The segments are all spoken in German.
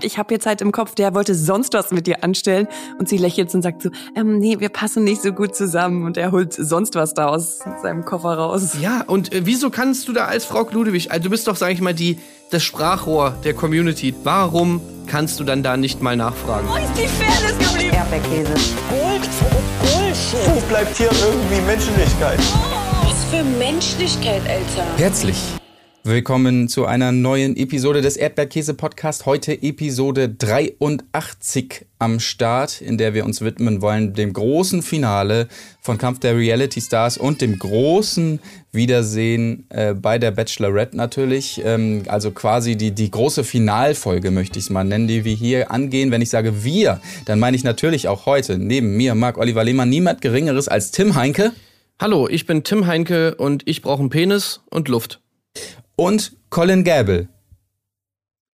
Ich habe jetzt halt im Kopf, der wollte sonst was mit dir anstellen und sie lächelt und sagt so, ähm, nee, wir passen nicht so gut zusammen und er holt sonst was da aus seinem Koffer raus. Ja, und äh, wieso kannst du da als Frau Ludewig, also du bist doch, sag ich mal, die, das Sprachrohr der Community. Warum kannst du dann da nicht mal nachfragen? Wo ist die Fairness geblieben? Erdbeerkäse. Gold, Bullshit. Wo bleibt hier irgendwie Menschlichkeit? Was für Menschlichkeit, Alter. Herzlich willkommen zu einer neuen Episode des Erdbeerkäse-Podcast. Heute Episode 83 am Start, in der wir uns widmen wollen dem großen Finale von Kampf der Reality Stars und dem großen Wiedersehen äh, bei der Bachelorette natürlich. Ähm, also quasi die, die große Finalfolge möchte ich es mal nennen, die wir hier angehen. Wenn ich sage wir, dann meine ich natürlich auch heute neben mir, Marc Oliver Lehmann, niemand Geringeres als Tim Heinke. Hallo, ich bin Tim Heinke und ich brauche einen Penis und Luft und Colin Gable.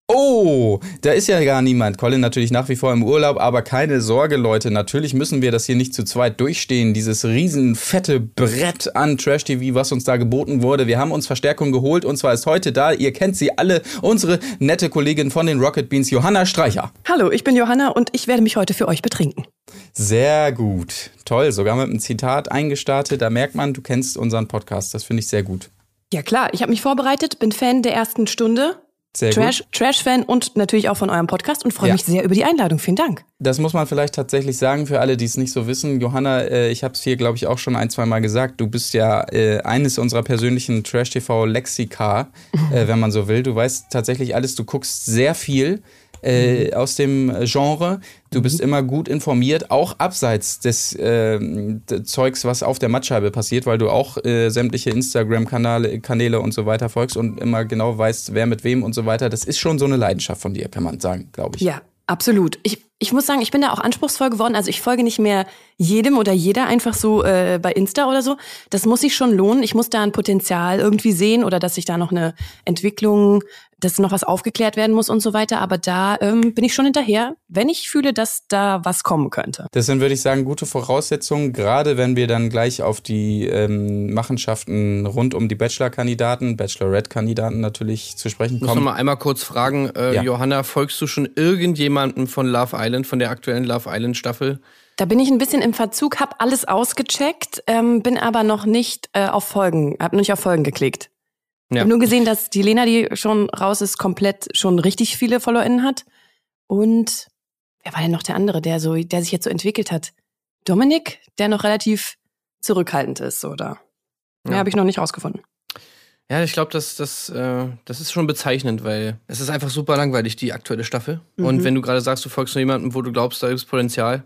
Oh, da ist ja gar niemand. Colin natürlich nach wie vor im Urlaub, aber keine Sorge, Leute. Natürlich müssen wir das hier nicht zu zweit durchstehen. Dieses riesen fette Brett an Trash TV, was uns da geboten wurde. Wir haben uns Verstärkung geholt und zwar ist heute da, ihr kennt sie alle, unsere nette Kollegin von den Rocket Beans, Johanna Streicher. Hallo, ich bin Johanna und ich werde mich heute für euch betrinken. Sehr gut. Toll, sogar mit einem Zitat eingestartet. Da merkt man, du kennst unseren Podcast. Das finde ich sehr gut. Ja klar, ich habe mich vorbereitet, bin Fan der ersten Stunde. Sehr Trash, gut. Trash-Fan und natürlich auch von eurem Podcast und freue Ja. mich sehr über die Einladung. Vielen Dank. Das muss man vielleicht tatsächlich sagen für alle, die es nicht so wissen. Johanna, äh, ich habe es hier, glaube ich, auch schon ein, zwei Mal gesagt. Du bist ja äh, eines unserer persönlichen Trash-TV-Lexika, äh, wenn man so will. Du weißt tatsächlich alles. Du guckst sehr viel äh, aus dem Genre. Du bist immer gut informiert, auch abseits des d- Zeugs, was auf der Mattscheibe passiert, weil du auch äh, sämtliche Instagram-Kanäle Kanäle und so weiter folgst und immer genau weißt, wer mit wem und so weiter. Das ist schon so eine Leidenschaft von dir, kann man sagen, glaube ich. Ja, absolut. Ich, ich muss sagen, ich bin da auch anspruchsvoll geworden. Also ich folge nicht mehr jedem oder jeder einfach so äh, bei Insta oder so. Das muss sich schon lohnen. Ich muss da ein Potenzial irgendwie sehen oder dass sich da noch eine Entwicklung, dass noch was aufgeklärt werden muss und so weiter. Aber da ähm, bin ich schon hinterher, wenn ich fühle, dass da was kommen könnte. Das sind, würde ich sagen, gute Voraussetzungen, gerade wenn wir dann gleich auf die ähm, Machenschaften rund um die Bachelor-Kandidaten, Bachelorette-Kandidaten natürlich zu sprechen Ich muss noch kommen. mal einmal kurz fragen, äh, Ja. Johanna, folgst du schon irgendjemandem von Love Island, von der aktuellen Love Island Staffel? Da bin ich ein bisschen im Verzug, habe alles ausgecheckt, ähm, bin aber noch nicht äh, auf Folgen, habe noch nicht auf Folgen geklickt. Ich Ja. habe nur gesehen, dass die Lena, die schon raus ist, komplett schon richtig viele FollowerInnen hat. Und wer war denn noch der andere, der so, der sich jetzt so entwickelt hat? Dominik, der noch relativ zurückhaltend ist, oder? Ja, Ja. habe ich noch nicht rausgefunden. Ja, ich glaube, das, das, äh, das ist schon bezeichnend, weil es ist einfach super langweilig, die aktuelle Staffel. Mhm. Und wenn du gerade sagst, du folgst nur jemandem, wo du glaubst, da gibt's Potenzial,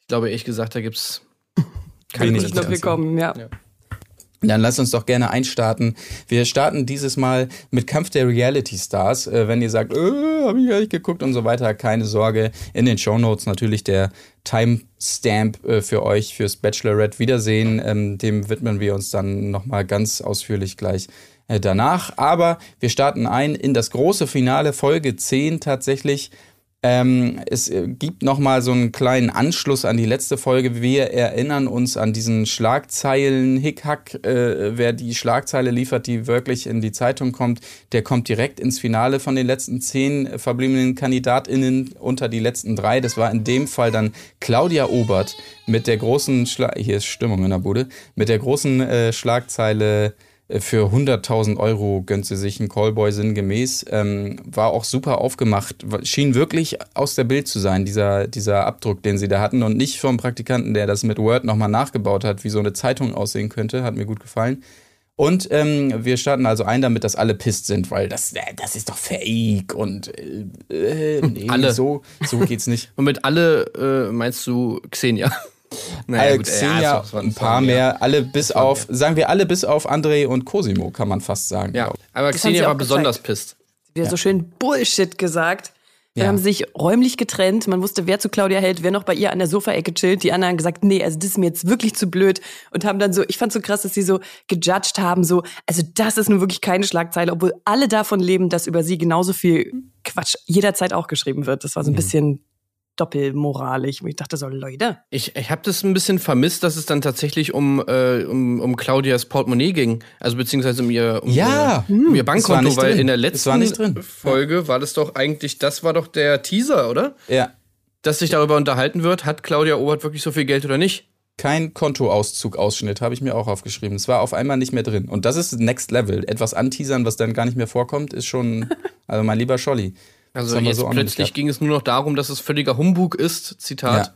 ich glaube ehrlich gesagt, da gibt's keine Wenig Nicht noch Potenzial. gekommen, ja. Ja. Dann lass uns doch gerne einstarten. Wir starten dieses Mal mit Kampf der Reality Stars. Äh, wenn ihr sagt, äh, habe ich gar nicht geguckt und so weiter, keine Sorge. In den Shownotes natürlich der Timestamp äh, für euch fürs Bachelorette Wiedersehen. Ähm, dem widmen wir uns dann nochmal ganz ausführlich gleich äh, danach. Aber wir starten ein in das große Finale, Folge 10 tatsächlich. Ähm, es äh, gibt noch mal so einen kleinen Anschluss an die letzte Folge. Wir erinnern uns an diesen Schlagzeilen Hickhack. Äh, wer die Schlagzeile liefert, die wirklich in die Zeitung kommt, der kommt direkt ins Finale von den letzten zehn verbliebenen KandidatInnen unter die letzten drei. Das war in dem Fall dann Claudia Obert mit der großen Schla hier ist Stimmung in der Bude mit der großen äh, Schlagzeile für 100.000 Euro gönnt sie sich einen Callboy sinngemäß. Ähm, war auch super aufgemacht. Schien wirklich aus der Bild zu sein, dieser, dieser Abdruck, den sie da hatten. Und nicht vom Praktikanten, der das mit Word nochmal nachgebaut hat, wie so eine Zeitung aussehen könnte. Hat mir gut gefallen. Und ähm, wir starten also ein damit, dass alle pisst sind, weil das, äh, das ist doch fake und äh, äh, nee, Alle. so, so geht's nicht. Und mit alle äh, meinst du Xenia? Naja, gut, Xenia, ja, ein paar mehr. mehr, alle bis war auf, sagen wir alle bis auf André und Cosimo, kann man fast sagen. Ja, aber Das Xenia war besonders pisst. wieder so schön Bullshit gesagt. Dann Ja. haben sich räumlich getrennt. Man wusste, wer zu Claudia hält, wer noch bei ihr an der Sofaecke chillt. Die anderen haben gesagt, nee, also das ist mir jetzt wirklich zu blöd. Und haben dann so, ich fand so krass, dass sie so gejudged haben, so, also das ist nun wirklich keine Schlagzeile, obwohl alle davon leben, dass über sie genauso viel Quatsch jederzeit auch geschrieben wird. Das war so ein bisschen doppelmoralig. Und ich dachte so, Leute. Ich, ich habe das ein bisschen vermisst, dass es dann tatsächlich um, äh, um, um Claudias Portemonnaie ging. Also beziehungsweise um ihr, um Ja. ihr, um ihr Es war Bankkonto, nicht weil drin. in der letzten war nicht drin. Folge war das doch eigentlich, das war doch der Teaser, oder? Ja. Dass sich darüber unterhalten wird, hat Claudia Obert wirklich so viel Geld oder nicht? Kein Kontoauszug-Ausschnitt habe ich mir auch aufgeschrieben. Es war auf einmal nicht mehr drin. Und das ist Next Level. Etwas anteasern, was dann gar nicht mehr vorkommt, ist schon, also mein lieber Scholli. Also jetzt so plötzlich ging es nur noch darum, dass es völliger Humbug ist, Zitat.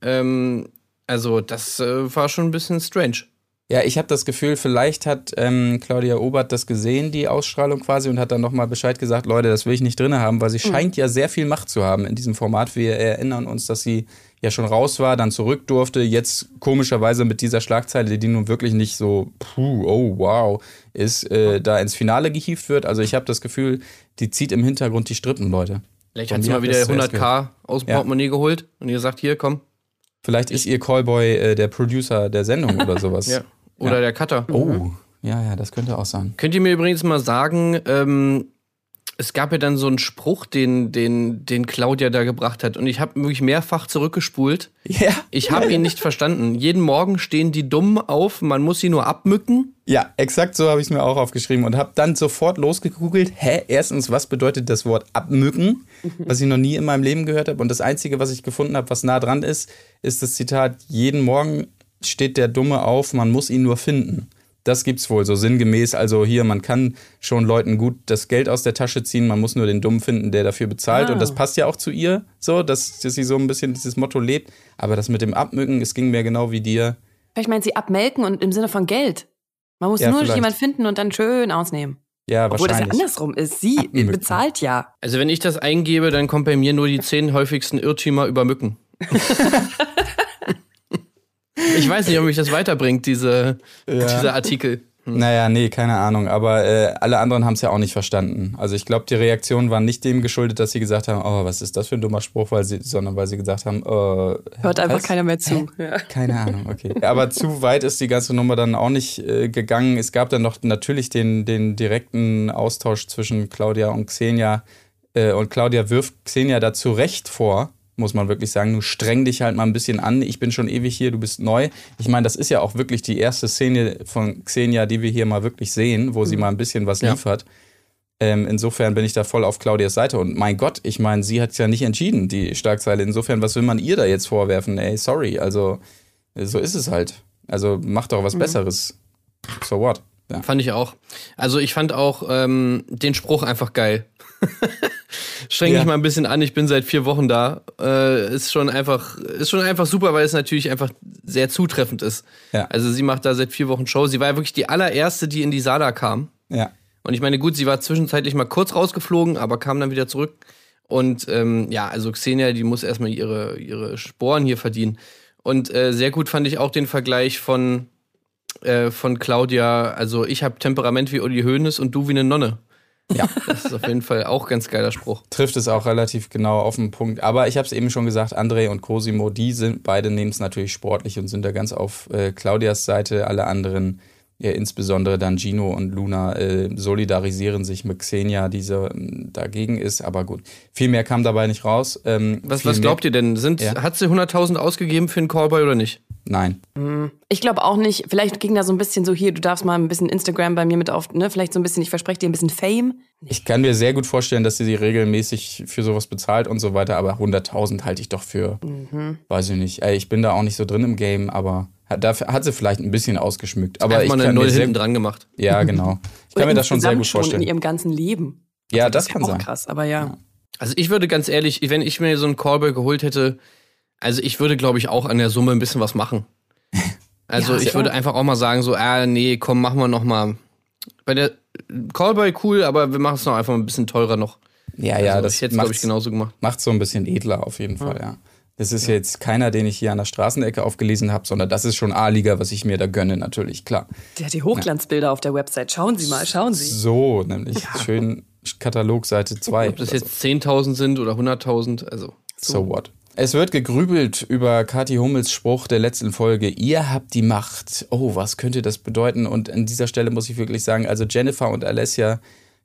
Ähm, also das äh, war schon ein bisschen strange. Ja, ich habe das Gefühl, vielleicht hat ähm, Claudia Obert das gesehen, die Ausstrahlung quasi, und hat dann nochmal Bescheid gesagt, Leute, das will ich nicht drin haben, weil sie scheint ja sehr viel Macht zu haben in diesem Format. Wir erinnern uns, dass sie ja schon raus war, dann zurück durfte, jetzt komischerweise mit dieser Schlagzeile, die nun wirklich nicht so, puh, oh wow, ist, äh, da ins Finale gehievt wird. Also ich habe das Gefühl, die zieht im Hintergrund die Strippen, Leute. Vielleicht hat sie mal wieder das zuerst 100k aus dem Ja. Portemonnaie geholt und ihr sagt, hier, komm. Vielleicht ist ihr Callboy äh, der Producer der Sendung oder sowas. Ja. Oder Ja. der Cutter. Oh, ja, ja, das könnte auch sein. Könnt ihr mir übrigens mal sagen, ähm, es gab ja dann so einen Spruch, den, den, den Claudia da gebracht hat. Und ich habe wirklich mehrfach zurückgespult. Ja. Ich habe ihn nicht verstanden. Jeden Morgen stehen die dumm auf, man muss sie nur abmücken. Ja, exakt so habe ich es mir auch aufgeschrieben und habe dann sofort losgegoogelt. Hä, erstens, was bedeutet das Wort abmücken, was ich noch nie in meinem Leben gehört habe. Und das Einzige, was ich gefunden habe, was nah dran ist, ist das Zitat: Jeden Morgen steht der Dumme auf, man muss ihn nur finden. Das gibt's wohl so sinngemäß. Also hier, man kann schon Leuten gut das Geld aus der Tasche ziehen, man muss nur den Dummen finden, der dafür bezahlt. Ah. Und das passt ja auch zu ihr, so, dass, dass sie so ein bisschen dieses Motto lebt. Aber das mit dem Abmücken, es ging mir genau wie dir. Vielleicht meint sie abmelken und im Sinne von Geld. Man muss Ja, nur vielleicht. jemand finden und dann schön ausnehmen. Ja, Obwohl das ja andersrum ist. Sie Abmücken. bezahlt ja. Also wenn ich das eingebe, dann kommt bei mir nur die zehn häufigsten Irrtümer über Mücken. ich weiß nicht, ob mich das weiterbringt, diese, dieser Artikel. Naja, nee, keine Ahnung. Aber äh, alle anderen haben es ja auch nicht verstanden. Also ich glaube, die Reaktion war nicht dem geschuldet, dass sie gesagt haben, oh, was ist das für ein dummer Spruch, weil sie, sondern weil sie gesagt haben, äh, Hört einfach was? keiner mehr zu. Ja. Keine Ahnung, okay. Aber zu weit ist die ganze Nummer dann auch nicht äh, gegangen. Es gab dann noch natürlich den, den direkten Austausch zwischen Claudia und Xenia. Äh, und Claudia wirft Xenia da zu Recht vor, muss man wirklich sagen. Du streng dich halt mal ein bisschen an. Ich bin schon ewig hier, du bist neu. Ich meine, das ist ja auch wirklich die erste Szene von Xenia, die wir hier mal wirklich sehen, wo sie mal ein bisschen was Ja. liefert. Ähm, insofern bin ich da voll auf Claudias Seite. Und mein Gott, ich meine, sie hat es ja nicht entschieden, die Schlagzeile. Insofern, was will man ihr da jetzt vorwerfen? Ey, sorry. Also, so ist es halt. Also, mach doch was Besseres. So what? Ja. Fand ich auch. Also ich fand auch ähm, den Spruch einfach geil. Streng Ja. dich mal ein bisschen an, ich bin seit vier Wochen da. Äh, ist schon einfach, ist schon einfach super, weil es natürlich einfach sehr zutreffend ist. Ja. Also sie macht da seit vier Wochen Show. Sie war ja wirklich die allererste, die in die Sala kam. Ja. Und ich meine, gut, sie war zwischenzeitlich mal kurz rausgeflogen, aber kam dann wieder zurück. Und ähm, ja, also Xenia, die muss erstmal ihre, ihre Sporen hier verdienen. Und äh, sehr gut fand ich auch den Vergleich von, äh, von Claudia. Also ich habe Temperament wie Uli Hoeneß und du wie eine Nonne. Ja. Das ist auf jeden Fall auch ganz geiler Spruch. Trifft es auch relativ genau auf den Punkt. Aber ich habe es eben schon gesagt, André und Cosimo, die sind beide nehmen es natürlich sportlich und sind da ganz auf äh, Claudias Seite. Alle anderen, ja, insbesondere dann Gino und Luna, äh, solidarisieren sich mit Xenia, die so, ähm, dagegen ist. Aber gut, viel mehr kam dabei nicht raus. Ähm, Was, was glaubt ihr denn? Sind, Ja. Hat sie 100.000 ausgegeben für einen Callboy oder nicht? Nein. Ich glaube auch nicht. Vielleicht ging da so ein bisschen so hier, du darfst mal ein bisschen Instagram bei mir mit auf, ne? Vielleicht so ein bisschen, ich verspreche dir ein bisschen Fame. Ich kann mir sehr gut vorstellen, dass sie sie regelmäßig für sowas bezahlt und so weiter, aber 100.000 halte ich doch für, weiß ich nicht. Ey, ich bin da auch nicht so drin im Game, aber hat, dafür hat sie vielleicht ein bisschen ausgeschmückt. Aber Einfach ich mal eine Null hinten dran gemacht. Ja, genau. Ich kann mir das schon sehr gut schon vorstellen. in ihrem ganzen Leben. Ja, das ist ja kann auch sein. krass, aber ja. Also ich würde ganz ehrlich, wenn ich mir so einen Callboy geholt hätte, also ich würde, glaube ich, auch an der Summe ein bisschen was machen. Also Ja, ich würde einfach auch mal sagen, so, ah, nee, komm, machen wir noch mal. Bei der Callboy cool, aber wir machen es noch einfach ein bisschen teurer noch. Ja, ja, also das ich hätte glaube ich, genauso gemacht. macht's so ein bisschen edler auf jeden Fall, ja. Das ist jetzt keiner, den ich hier an der Straßenecke aufgelesen habe, sondern das ist schon A-Liga, was ich mir da gönne, natürlich, klar. Der hat die Hochglanzbilder auf der Website. Schauen Sie mal, schauen Sie. So, nämlich schön Katalog Seite 2. Ob das jetzt 10.000 sind oder 100.000, also. So what? Es wird gegrübelt über Kathi Hummels Spruch der letzten Folge. Ihr habt die Macht. Oh, was könnte das bedeuten? Und an dieser Stelle muss ich wirklich sagen, also Jennifer und Alessia,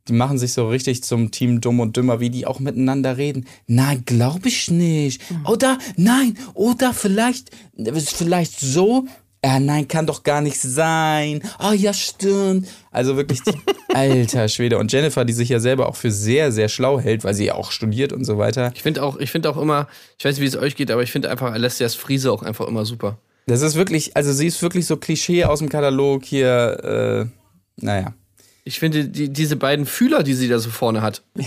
die machen sich so richtig zum Team Dumm und Dümmer, wie die auch miteinander reden. Nein, glaube ich nicht. Oder, nein, oder vielleicht, vielleicht so. Ja, nein, kann doch gar nicht sein. Ah, ja, stimmt. Also wirklich, alter Schwede. Und Jennifer, die sich ja selber auch für sehr, sehr schlau hält, weil sie ja auch studiert und so weiter. Ich finde auch, ich finde auch immer, ich weiß nicht, wie es euch geht, aber ich finde einfach Alessias Friese auch einfach immer super. Das ist wirklich, also sie ist wirklich so Klischee aus dem Katalog hier, äh, naja. Ich finde die, diese beiden Fühler, die sie da so vorne hat.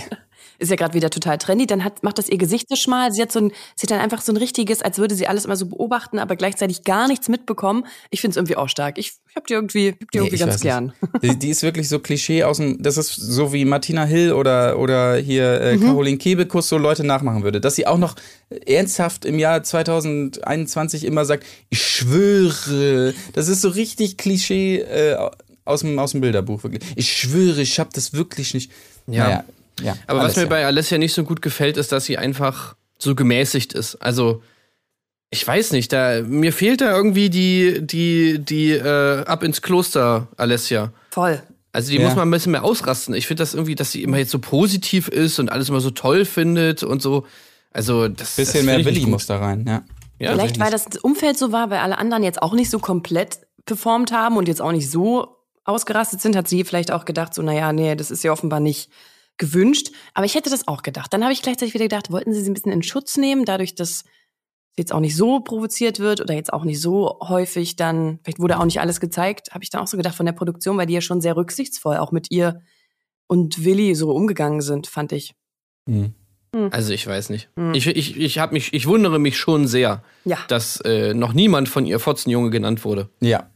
Ist ja gerade wieder total trendy. Dann hat, macht das ihr Gesicht so schmal. Sie hat so ein, sie hat dann einfach so ein richtiges, als würde sie alles immer so beobachten, aber gleichzeitig gar nichts mitbekommen. Ich finde es irgendwie auch stark. Ich, ich hab die irgendwie, hab die Nee, irgendwie ganz gern. Die, die ist wirklich so Klischee aus dem, das ist so wie Martina Hill oder, oder hier äh, Caroline Kebekus so Leute nachmachen würde. Dass sie auch noch ernsthaft im Jahr 2021 immer sagt, ich schwöre. Das ist so richtig Klischee äh, aus, dem, aus dem Bilderbuch, wirklich. Ich schwöre, ich habe das wirklich nicht. Ja. Naja, ja Aber was Alessia. mir bei Alessia nicht so gut gefällt, ist, dass sie einfach so gemäßigt ist. Also, ich weiß nicht, da, mir fehlt da irgendwie die, die, die, äh, ab ins Kloster Alessia. Voll. Also die Ja. muss man ein bisschen mehr ausrasten. Ich finde das irgendwie, dass sie immer jetzt so positiv ist und alles immer so toll findet und so. Also das Bisschen das mehr Willi muss da rein, ja. Ja, Vielleicht, weil das Umfeld so war, weil alle anderen jetzt auch nicht so komplett performt haben und jetzt auch nicht so ausgerastet sind, hat sie vielleicht auch gedacht, so, naja, nee, das ist ja offenbar nicht gewünscht. Aber ich hätte das auch gedacht. Dann habe ich gleichzeitig wieder gedacht, wollten sie sie ein bisschen in Schutz nehmen, dadurch, dass jetzt auch nicht so provoziert wird oder jetzt auch nicht so häufig dann, vielleicht wurde auch nicht alles gezeigt, habe ich dann auch so gedacht von der Produktion, weil die ja schon sehr rücksichtsvoll auch mit ihr und Willi so umgegangen sind, fand ich. Mhm. Also ich weiß nicht. Hm. Ich, ich, ich, hab mich, ich wundere mich schon sehr, Ja. dass äh, noch niemand von ihr Fotzenjunge genannt wurde. Ja,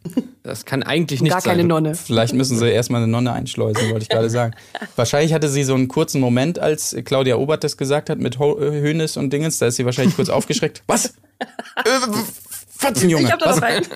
Das kann eigentlich nicht Gar sein. keine Nonne. Vielleicht müssen sie erstmal eine Nonne einschleusen, wollte ich gerade sagen. Wahrscheinlich hatte sie so einen kurzen Moment, als Claudia Obert das gesagt hat mit Ho äh, Hönes und Dingens. Da ist sie wahrscheinlich kurz aufgeschreckt. Was? Äh, Fotzenjunge. Ich hab da Was? rein.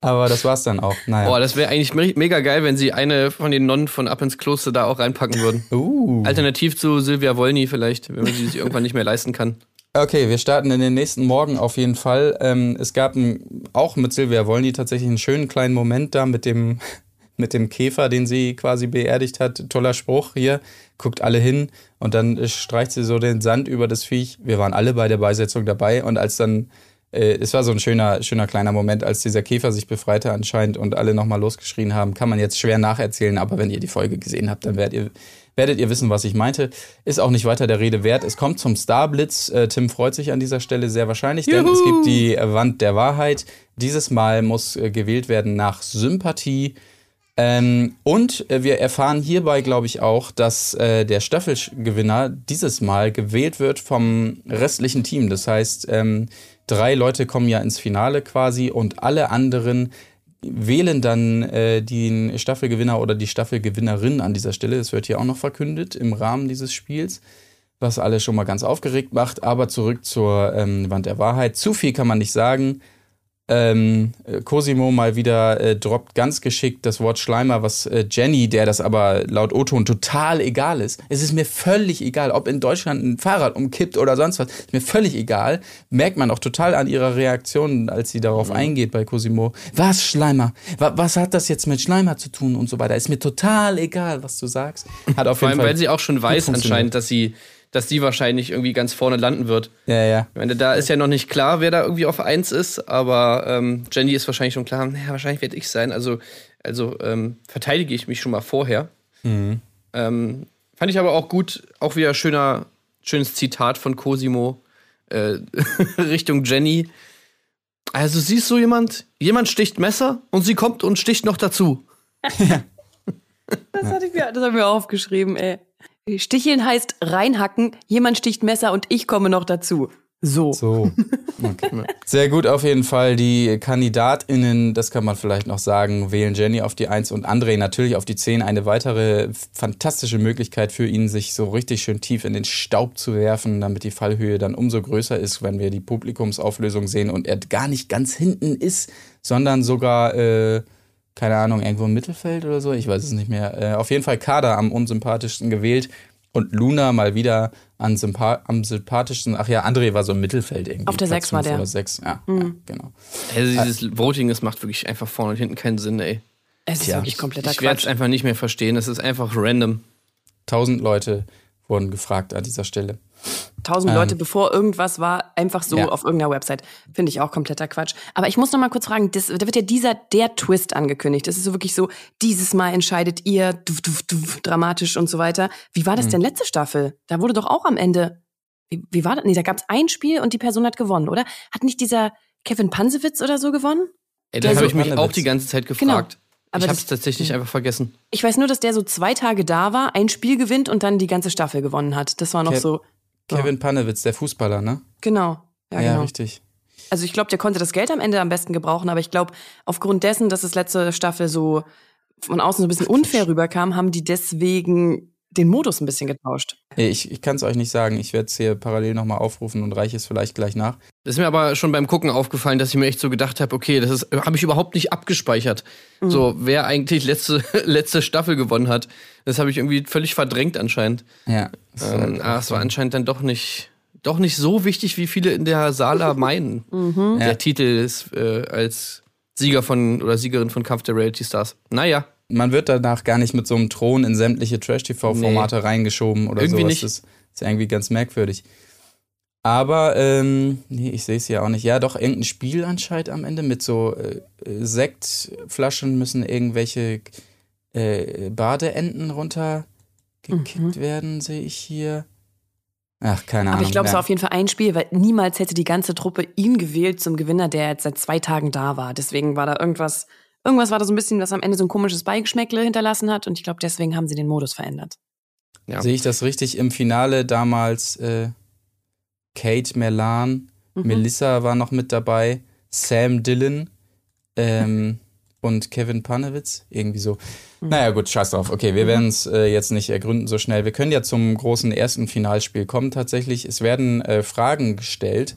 Aber das war's dann auch. Naja. Boah, das wäre eigentlich me- mega geil, wenn sie eine von den Nonnen von Ab ins Kloster da auch reinpacken würden. Uh. Alternativ zu Silvia Wolny vielleicht, wenn man sie sich irgendwann nicht mehr leisten kann. Okay, wir starten in den nächsten Morgen auf jeden Fall. Ähm, es gab ein, auch mit Silvia Wolny tatsächlich einen schönen kleinen Moment da mit dem, mit dem Käfer, den sie quasi beerdigt hat. Toller Spruch hier, guckt alle hin und dann streicht sie so den Sand über das Viech. Wir waren alle bei der Beisetzung dabei und als dann, es war so ein schöner, schöner kleiner Moment, als dieser Käfer sich befreite anscheinend und alle nochmal losgeschrien haben, kann man jetzt schwer nacherzählen, aber wenn ihr die Folge gesehen habt, dann werdet ihr werdet ihr wissen, was ich meinte. Ist auch nicht weiter der Rede wert. Es kommt zum Starblitz. Äh, Tim freut sich an dieser Stelle sehr wahrscheinlich, denn es gibt die äh, Wand der Wahrheit. Dieses Mal muss äh, gewählt werden nach Sympathie. Ähm, und äh, wir erfahren hierbei, glaube ich, auch, dass äh, der Staffelgewinner dieses Mal gewählt wird vom restlichen Team. Das heißt, ähm, drei Leute kommen ja ins Finale quasi und alle anderen wählen dann äh, den Staffelgewinner oder die Staffelgewinnerin an dieser Stelle. Das wird hier auch noch verkündet im Rahmen dieses Spiels, was alle schon mal ganz aufgeregt macht. Aber zurück zur ähm, Wand der Wahrheit. Zu viel kann man nicht sagen. Ähm, äh, Cosimo mal wieder äh, droppt ganz geschickt das Wort Schleimer, was äh, Jenny, der das aber laut O-Ton total egal ist. Es ist mir völlig egal, ob in Deutschland ein Fahrrad umkippt oder sonst was. Ist mir völlig egal. Merkt man auch total an ihrer Reaktion, als sie darauf eingeht bei Cosimo. Was Schleimer? Wa was hat das jetzt mit Schleimer zu tun und so weiter? Ist mir total egal, was du sagst. Hat auf Vor jeden allem, Fall weil sie auch schon weiß anscheinend, dass sie, dass die wahrscheinlich irgendwie ganz vorne landen wird. Ja, ja. Ich meine, da ist ja noch nicht klar, wer da irgendwie auf eins ist, aber ähm, Jenny ist wahrscheinlich schon klar, naja, wahrscheinlich werde ich sein. Also, also ähm, verteidige ich mich schon mal vorher. Mhm. Ähm, fand ich aber auch gut, auch wieder schöner, schönes Zitat von Cosimo äh, Richtung Jenny. Also siehst du jemand, jemand sticht Messer und sie kommt und sticht noch dazu. Das, hatte ich mir, das haben wir aufgeschrieben, ey. Sticheln heißt reinhacken, jemand sticht Messer und ich komme noch dazu. So. So. Okay. Sehr gut auf jeden Fall. Die KandidatInnen, das kann man vielleicht noch sagen, wählen Jenny auf die 1 und André natürlich auf die 10. Eine weitere fantastische Möglichkeit für ihn, sich so richtig schön tief in den Staub zu werfen, damit die Fallhöhe dann umso größer ist, wenn wir die Publikumsauflösung sehen und er gar nicht ganz hinten ist, sondern sogar, äh, keine Ahnung, irgendwo im Mittelfeld oder so. Ich weiß es nicht mehr. Äh, auf jeden Fall Kader am unsympathischsten gewählt. Und Luna mal wieder an Sympa am sympathischsten. Ach ja, André war so im Mittelfeld irgendwie. Auf der Platz Sechs war fünf der. Oder sechs, ja, ja genau. Also dieses Voting, das macht wirklich einfach vorne und hinten keinen Sinn, ey. Es ist Tja, wirklich kompletter Ich werde es Quatsch. einfach nicht mehr verstehen. Es ist einfach random. Tausend Leute wurden gefragt an dieser Stelle. Tausend Leute, bevor irgendwas war, einfach so Ja. auf irgendeiner Website. Finde ich auch kompletter Quatsch. Aber ich muss noch mal kurz fragen, das, da wird ja dieser, der Twist angekündigt. Das ist so wirklich so, dieses Mal entscheidet ihr, duf, duf, duf, dramatisch und so weiter. Wie war das Mhm. denn letzte Staffel? Da wurde doch auch am Ende, wie, wie war das? Nee, da gab es ein Spiel und die Person hat gewonnen, oder? Hat nicht dieser Kevin Pansewitz oder so gewonnen? Ey, da habe so- ich mich auch die ganze Zeit Genau. Aber ich habe das- es tatsächlich einfach vergessen. Ich weiß nur, dass der so zwei Tage da war, ein Spiel gewinnt und dann die ganze Staffel gewonnen hat. Das war noch Ke- so, Kevin Panewitz, der Fußballer, ne? genau. Ja, genau. richtig. Also ich glaube, der konnte das Geld am Ende am besten gebrauchen, aber ich glaube, aufgrund dessen, dass es letzte Staffel so von außen so ein bisschen unfair rüberkam, haben die deswegen den Modus ein bisschen getauscht. Nee, Ich, ich kann es euch nicht sagen. Ich werde es hier parallel nochmal aufrufen und reiche es vielleicht gleich nach. Das ist mir aber schon beim Gucken aufgefallen, dass ich mir echt so gedacht habe, okay, das habe ich überhaupt nicht abgespeichert. Mhm. So, wer eigentlich letzte letzte Staffel gewonnen hat, das habe ich irgendwie völlig verdrängt anscheinend. Ja. Ähm, halt ah, es war anscheinend dann doch nicht doch nicht so wichtig, wie viele in der Sala meinen. Mhm. Der Ja. Titel ist äh, als Sieger von oder Siegerin von Kampf der Reality Stars. Naja, man wird danach gar nicht mit so einem Thron in sämtliche Trash-TV-Formate reingeschoben oder Irgendwie sowas. nicht. Das ist irgendwie ganz merkwürdig. Aber, ähm, nee, ich sehe es ja auch nicht. Ja, doch, irgendein Spiel anscheinend am Ende mit so äh, äh, Sektflaschen müssen irgendwelche äh, Badeenten runtergekickt werden, sehe ich hier. Ach, keine Ahnung. Mhm. Aber ich glaube, es war auf jeden Fall ein Spiel, weil niemals hätte die ganze Truppe ihn gewählt zum Gewinner, der jetzt seit zwei Tagen da war. Deswegen war da irgendwas, irgendwas war da so ein bisschen, was am Ende so ein komisches Beigeschmäckle hinterlassen hat. Und ich glaube, deswegen haben sie den Modus verändert. Ja. Sehe ich das richtig? Im Finale damals äh, Kate Melan, Mhm. Melissa war noch mit dabei, Sam Dillon ähm, und Kevin Panewitz. Irgendwie so. Mhm. Naja, gut, scheiß drauf. Okay, wir werden es äh, jetzt nicht ergründen so schnell. Wir können ja zum großen ersten Finalspiel kommen tatsächlich. Es werden äh, Fragen gestellt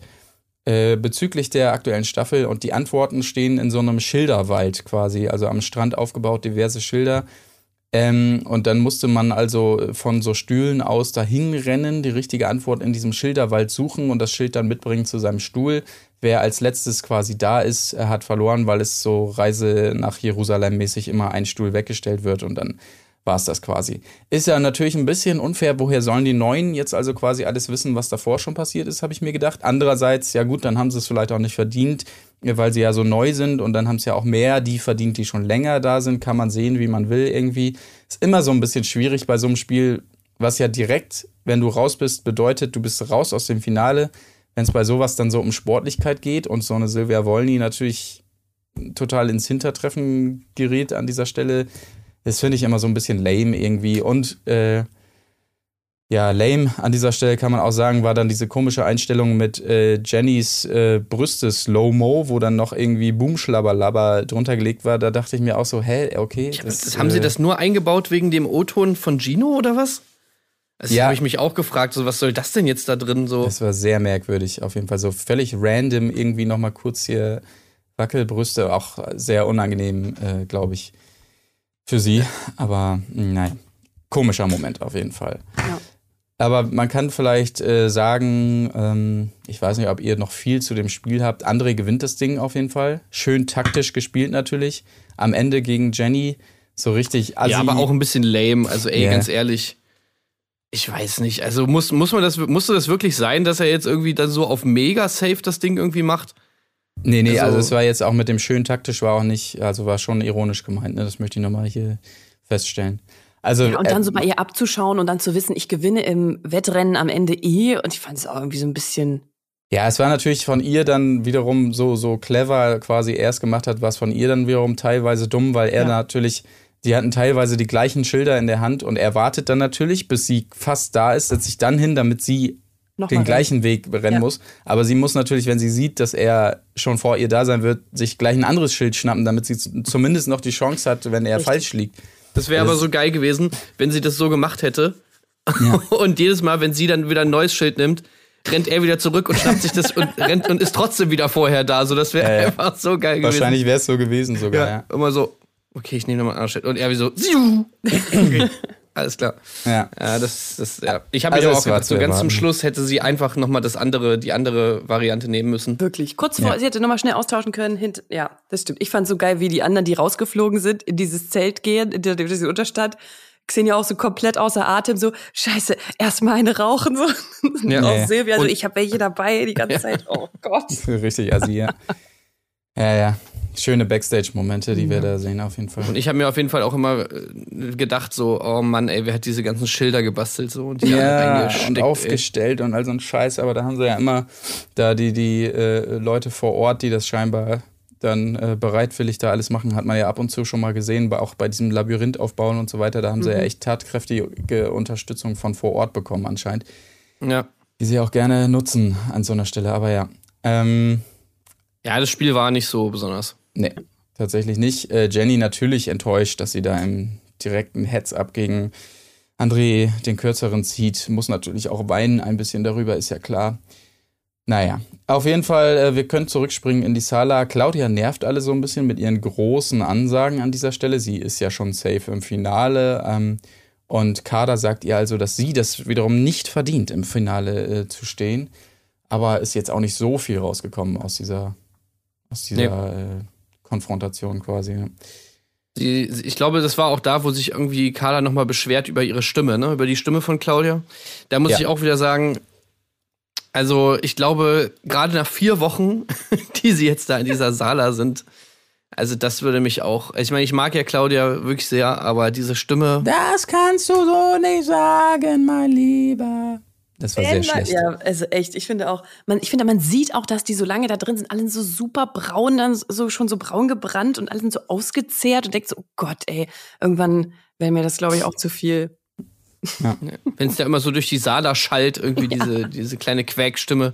äh, bezüglich der aktuellen Staffel und die Antworten stehen in so einem Schilderwald quasi, also am Strand aufgebaut, diverse Schilder. Ähm, und dann musste man also von so Stühlen aus dahin rennen, die richtige Antwort in diesem Schilderwald suchen und das Schild dann mitbringen zu seinem Stuhl. Wer als letztes quasi da ist, er hat verloren, weil es so Reise nach Jerusalem mäßig immer ein Stuhl weggestellt wird und dann war es das quasi. Ist ja natürlich ein bisschen unfair, woher sollen die Neuen jetzt also quasi alles wissen, was davor schon passiert ist, habe ich mir gedacht. Andererseits, ja gut, dann haben sie es vielleicht auch nicht verdient, weil sie ja so neu sind und dann haben es ja auch mehr die verdient, die schon länger da sind, kann man sehen, wie man will irgendwie. Ist immer so ein bisschen schwierig bei so einem Spiel, was ja direkt, wenn du raus bist, bedeutet, du bist raus aus dem Finale. Wenn es bei sowas dann so um Sportlichkeit geht und so eine Silvia Wolny natürlich total ins Hintertreffen gerät an dieser Stelle, das finde ich immer so ein bisschen lame irgendwie. Und äh, ja, lame an dieser Stelle kann man auch sagen, war dann diese komische Einstellung mit äh, Jennys äh, Brüste Slow-Mo, wo dann noch irgendwie Boomschlabberlabber drunter gelegt war. Da dachte ich mir auch so, hä, okay. das, haben sie äh, das nur eingebaut wegen dem O-Ton von Gino oder was? Also Ja. habe ich mich auch gefragt, so was soll das denn jetzt da drin so? Das war sehr merkwürdig, auf jeden Fall. So völlig random irgendwie nochmal kurz hier Wackelbrüste, auch sehr unangenehm, äh, glaube ich, für sie. Aber nein, komischer Moment auf jeden Fall. Ja. Aber man kann vielleicht äh, sagen, ähm, ich weiß nicht, ob ihr noch viel zu dem Spiel habt. André gewinnt das Ding auf jeden Fall. Schön taktisch gespielt natürlich. Am Ende gegen Jenny so richtig assi. ja, aber auch ein bisschen lame. Also ey, Ja. ganz ehrlich. Ich weiß nicht. Also muss, muss man das, musste das wirklich sein, dass er jetzt irgendwie dann so auf mega safe das Ding irgendwie macht? Nee, nee, also, Also- es war jetzt auch mit dem schön taktisch, war auch nicht, also war schon ironisch gemeint, ne? Das möchte ich nochmal hier feststellen. Also, Ja, und dann äh, so bei ihr abzuschauen und dann zu wissen, ich gewinne im Wettrennen am Ende eh. Und ich fand es auch irgendwie so ein bisschen. ja, es war natürlich von ihr dann wiederum so, so clever quasi erst gemacht hat, was von ihr dann wiederum teilweise dumm, weil er Ja. natürlich, die hatten teilweise die gleichen Schilder in der Hand und er wartet dann natürlich, bis sie fast da ist, setzt sich dann hin, damit sie den gleichen Weg rennen Ja. muss. Aber sie muss natürlich, wenn sie sieht, dass er schon vor ihr da sein wird, sich gleich ein anderes Schild schnappen, damit sie zumindest noch die Chance hat, wenn er Richtig. falsch liegt. Das wäre aber so geil gewesen, wenn sie das so gemacht hätte. Und jedes Mal, wenn sie dann wieder ein neues Schild nimmt, rennt er wieder zurück und schnappt sich das und rennt und ist trotzdem wieder vorher da. So, das wäre Ja, ja. einfach so geil gewesen. Wahrscheinlich wäre es so gewesen sogar, Ja, ja. immer so, okay, ich nehme nochmal ein anderes Schild. Und er wie so, ziu. Okay. Alles klar. Ja. Ja, das, das, ja. Ich habe Also mir es auch gedacht, so zu ganz zum. Schluss hätte sie einfach nochmal das andere, die andere Variante nehmen müssen. Wirklich. Kurz vor, Ja. sie hätte nochmal schnell austauschen können. Hint, ja, das stimmt. Ich fand so geil, wie die anderen, die rausgeflogen sind, in dieses Zelt gehen, in, der, in diese Unterstadt. Xenia auch so komplett außer Atem, so, scheiße, erstmal eine rauchen, so. Ja. Und auch. Silvia, so, Und- ich habe welche dabei die ganze Zeit. Oh Gott. Richtig assi, ja. Ja, ja. Schöne Backstage-Momente, die wir da sehen, auf jeden Fall. Und ich habe mir auf jeden Fall auch immer äh, gedacht, so, oh Mann, ey, wer hat diese ganzen Schilder gebastelt so und die ja, und ey. aufgestellt und all so ein Scheiß, aber da haben sie ja immer da die, die äh, Leute vor Ort, die das scheinbar dann äh, bereitwillig da alles machen, hat man ja ab und zu schon mal gesehen, auch bei diesem Labyrinth aufbauen und so weiter, da haben sie ja echt tatkräftige Unterstützung von vor Ort bekommen anscheinend, Ja. die sie auch gerne nutzen an so einer Stelle, aber ja. Ähm, ja, das Spiel war nicht so besonders. Nee, tatsächlich nicht. Äh, Jenny natürlich enttäuscht, dass sie da im direkten Heads-up gegen André den kürzeren zieht. Muss natürlich auch weinen ein bisschen darüber, ist ja klar. Naja, auf jeden Fall, äh, wir können zurückspringen in die Sala. Claudia nervt alle so ein bisschen mit ihren großen Ansagen an dieser Stelle. Sie ist ja schon safe im Finale. Ähm, und Kader sagt ihr also, dass sie das wiederum nicht verdient, im Finale äh, zu stehen. Aber ist jetzt auch nicht so viel rausgekommen aus dieser, aus dieser äh, Konfrontation quasi. Ja. Sie, ich glaube, das war auch da, wo sich irgendwie Carla nochmal beschwert über ihre Stimme, ne? Über die Stimme von Claudia. Da muss Ja. ich auch wieder sagen, also ich glaube, gerade nach vier Wochen, die sie jetzt da in dieser Sala sind, also das würde mich auch. Ich meine, ich mag ja Claudia wirklich sehr, aber diese Stimme. Das kannst du so nicht sagen, mein Lieber. Das war sehr schlecht. Ja, also echt, ich finde auch, man, ich finde, man sieht auch, dass die so lange da drin sind, alle sind so super braun, dann so schon so braun gebrannt und alle sind so ausgezehrt und denkt so, oh Gott, ey, irgendwann wäre mir das, glaube ich, auch zu viel. Wenn es da immer so durch die Sala schallt, irgendwie diese, diese kleine Quäkstimme.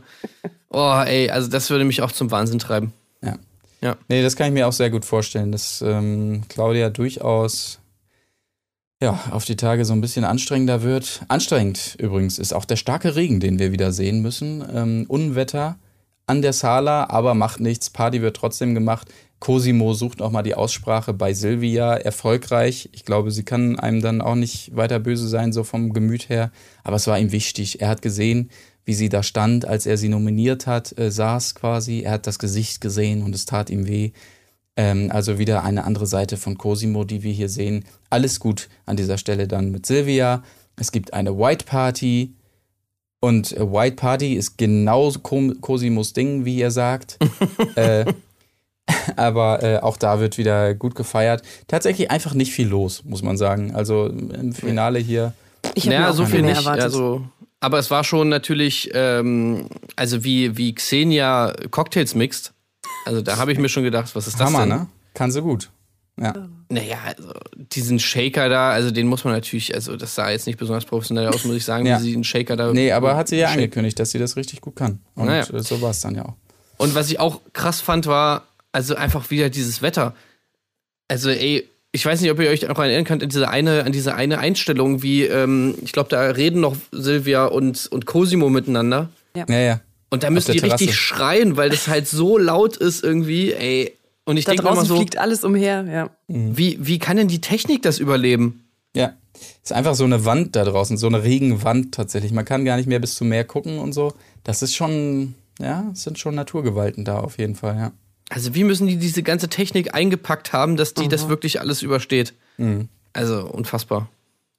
Oh, ey, also das würde mich auch zum Wahnsinn treiben. Ja. Ja. Nee, das kann ich mir auch sehr gut vorstellen, dass ähm, Claudia durchaus ja, auf die Tage so ein bisschen anstrengender wird. Anstrengend übrigens ist auch der starke Regen, den wir wieder sehen müssen. Ähm, Unwetter an der Sala, aber macht nichts. Party wird trotzdem gemacht. Cosimo sucht auch mal die Aussprache bei Silvia erfolgreich. Ich glaube, sie kann einem dann auch nicht weiter böse sein, so vom Gemüt her. Aber es war ihm wichtig. Er hat gesehen, wie sie da stand, als er sie nominiert hat, äh, saß quasi. Er hat das Gesicht gesehen und es tat ihm weh. Ähm, also wieder eine andere Seite von Cosimo, die wir hier sehen. Alles gut an dieser Stelle dann mit Silvia. Es gibt eine White Party. Und äh, White Party ist genau Com- Cosimos Ding, wie er sagt. äh, aber äh, auch da wird wieder gut gefeiert. Tatsächlich einfach nicht viel los, muss man sagen. Also im Finale hier. Ich habe mir Naja, so viel mehr nicht. erwartet. Also, aber es war schon natürlich, ähm, also wie, wie Xenia Cocktails mixt. Also da habe ich mir schon gedacht, was ist das Hammer, denn? ne? Kann sie gut. Ja. Naja, also diesen Shaker da, also den muss man natürlich, also das sah jetzt nicht besonders professionell aus, muss ich sagen, Ja. wie sie den Shaker da. Nee, aber hat sie ja angekündigt, dass sie das richtig gut kann. Und Naja. äh, so war es dann ja auch. Und was ich auch krass fand, war, also einfach wieder dieses Wetter. Also, ey, ich weiß nicht, ob ihr euch noch erinnern könnt an diese eine, an diese eine Einstellung, wie, ähm, ich glaube, da reden noch Silvia und, und Cosimo miteinander. Ja, ja. Und da müssen die richtig Terrasse. schreien, weil das halt so laut ist irgendwie, ey. Und ich da denke mir immer draußen so, fliegt alles umher, ja. wie, wie kann denn die Technik das überleben? Ja. Ist einfach so eine Wand da draußen, so eine Regenwand tatsächlich. Man kann gar nicht mehr bis zum Meer gucken und so. Das ist schon, ja, es sind schon Naturgewalten da auf jeden Fall, ja. Also wie müssen die diese ganze Technik eingepackt haben, dass die das wirklich alles übersteht? Mhm. Also unfassbar.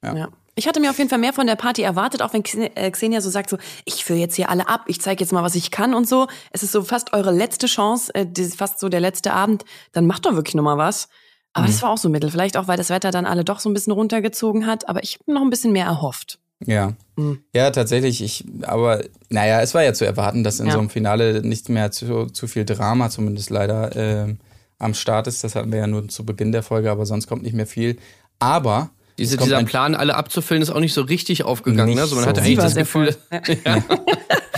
Ja. Ja. Ich hatte mir auf jeden Fall mehr von der Party erwartet, auch wenn äh, Xenia so sagt, so, ich führe jetzt hier alle ab, ich zeige jetzt mal, was ich kann und so. Es ist so fast eure letzte Chance, äh, fast so der letzte Abend, dann macht doch wirklich noch mal was. Aber Mhm. das war auch so mittel. Vielleicht auch, weil das Wetter dann alle doch so ein bisschen runtergezogen hat. Aber ich habe noch ein bisschen mehr erhofft. Ja. Mhm. Ja, tatsächlich. Ich, aber naja, es war ja zu erwarten, dass in Ja. so einem Finale nicht mehr zu, zu viel Drama, zumindest leider, ähm, am Start ist. Das hatten wir ja nur zu Beginn der Folge, aber sonst kommt nicht mehr viel. Aber Diese, dieser Plan, alle abzufüllen, ist auch nicht so richtig aufgegangen. Ne? Also man so. hatte eigentlich das Gefühl, ja.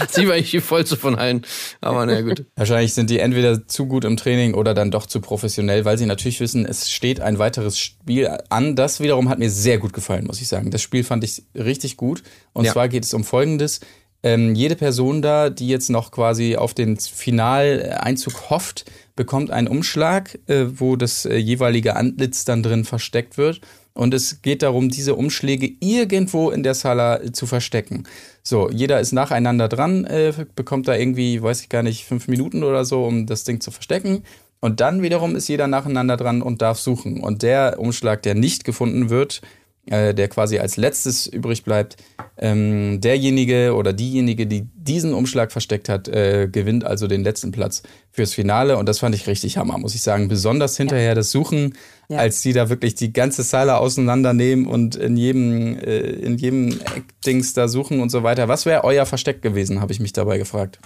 sie war eigentlich die vollste von allen. Aber naja, gut. Wahrscheinlich sind die entweder zu gut im Training oder dann doch zu professionell, weil sie natürlich wissen, es steht ein weiteres Spiel an. Das wiederum hat mir sehr gut gefallen, muss ich sagen. Das Spiel fand ich richtig gut. Und Ja. zwar geht es um Folgendes. Ähm, jede Person da, die jetzt noch quasi auf den Finaleinzug hofft, bekommt einen Umschlag, äh, wo das äh, jeweilige Antlitz dann drin versteckt wird. Und es geht darum, diese Umschläge irgendwo in der Sala zu verstecken. So, jeder ist nacheinander dran, äh, bekommt da irgendwie, weiß ich gar nicht, fünf Minuten oder so, um das Ding zu verstecken. Und dann wiederum ist jeder nacheinander dran und darf suchen. Und der Umschlag, der nicht gefunden wird, äh, der quasi als letztes übrig bleibt, ähm, derjenige oder diejenige, die diesen Umschlag versteckt hat, äh, gewinnt also den letzten Platz fürs Finale. Und das fand ich richtig Hammer, muss ich sagen. Besonders hinterher ja. das Suchen, ja. als die da wirklich die ganze Sala auseinandernehmen und in jedem, äh, in jedem Eckdings da suchen und so weiter. Was wäre euer Versteck gewesen, habe ich mich dabei gefragt.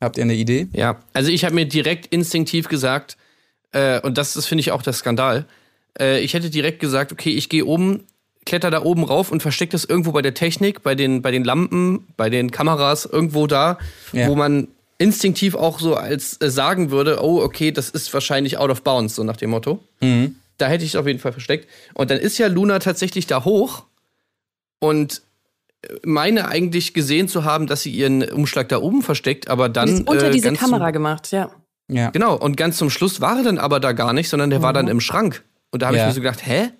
Habt ihr eine Idee? Ja, also ich habe mir direkt instinktiv gesagt, äh, und das ist, finde ich, auch der Skandal. Äh, ich hätte direkt gesagt, okay, ich gehe oben kletter da oben rauf und versteckt das irgendwo bei der Technik, bei den, bei den Lampen, bei den Kameras, irgendwo da, ja. wo man instinktiv auch so als äh, sagen würde, oh, okay, das ist wahrscheinlich out of bounds, so nach dem Motto. Mhm. Da hätte ich es auf jeden Fall versteckt. Und dann ist ja Luna tatsächlich da hoch und meine eigentlich gesehen zu haben, dass sie ihren Umschlag da oben versteckt, aber dann. ist unter äh, diese Kamera gemacht, ja. Ja. Genau, und ganz zum Schluss war er dann aber da gar nicht, sondern der mhm. war dann im Schrank. Und da habe ja. ich mir so gedacht, hä?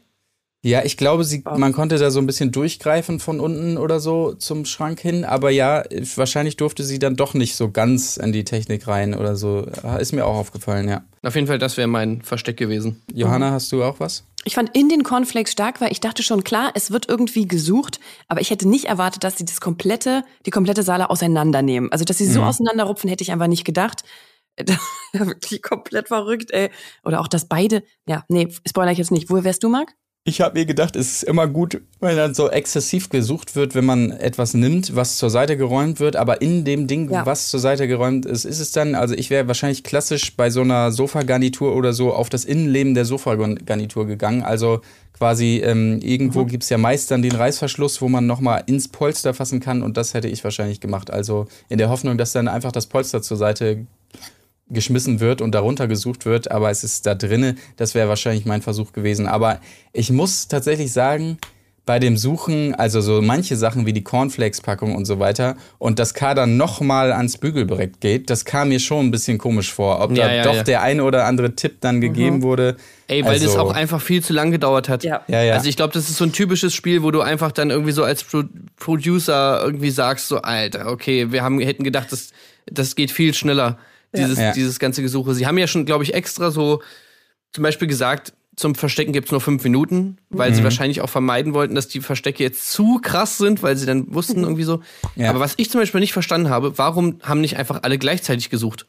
Ja, ich glaube, sie, man konnte da so ein bisschen durchgreifen von unten oder so zum Schrank hin, aber ja, wahrscheinlich durfte sie dann doch nicht so ganz in die Technik rein oder so. Ist mir auch aufgefallen, ja. Auf jeden Fall, das wäre mein Versteck gewesen. Johanna, mhm. hast du auch was? Ich fand in den Cornflakes stark, weil ich dachte schon, klar, es wird irgendwie gesucht, aber ich hätte nicht erwartet, dass sie das komplette, die komplette Saale auseinandernehmen. Also, dass sie so mhm. auseinanderrupfen, hätte ich einfach nicht gedacht. wirklich komplett verrückt, ey. Oder auch, dass beide, ja, nee, spoiler ich jetzt nicht. Wo wärst du, Marc? Ich habe mir gedacht, es ist immer gut, wenn dann so exzessiv gesucht wird, wenn man etwas nimmt, was zur Seite geräumt wird, aber in dem Ding, ja. was zur Seite geräumt ist, ist es dann, also ich wäre wahrscheinlich klassisch bei so einer Sofagarnitur oder so auf das Innenleben der Sofagarnitur gegangen. Also quasi ähm, irgendwo mhm. gibt's ja meist dann den Reißverschluss, wo man nochmal ins Polster fassen kann und das hätte ich wahrscheinlich gemacht. Also in der Hoffnung, dass dann einfach das Polster zur Seite geschmissen wird und darunter gesucht wird, aber es ist da drinne. Das wäre wahrscheinlich mein Versuch gewesen. Aber ich muss tatsächlich sagen, bei dem Suchen, also so manche Sachen wie die Cornflakes-Packung und so weiter und das K dann nochmal ans Bügelbrett geht, das kam mir schon ein bisschen komisch vor. Ob ja, da ja, doch ja. der eine oder andere Tipp dann mhm. gegeben wurde. Ey, weil also, das auch einfach viel zu lang gedauert hat. Ja. Ja, ja. Also ich glaube, das ist so ein typisches Spiel, wo du einfach dann irgendwie so als Pro Producer irgendwie sagst, so, Alter, okay, wir haben, hätten gedacht, das, das geht viel schneller dieses, ja. dieses ganze Gesuche. Sie haben ja schon, glaube ich, extra so zum Beispiel gesagt, zum Verstecken gibt's nur fünf Minuten, weil mhm. sie wahrscheinlich auch vermeiden wollten, dass die Verstecke jetzt zu krass sind, weil sie dann wussten mhm. irgendwie so. Ja. Aber was ich zum Beispiel nicht verstanden habe, warum haben nicht einfach alle gleichzeitig gesucht?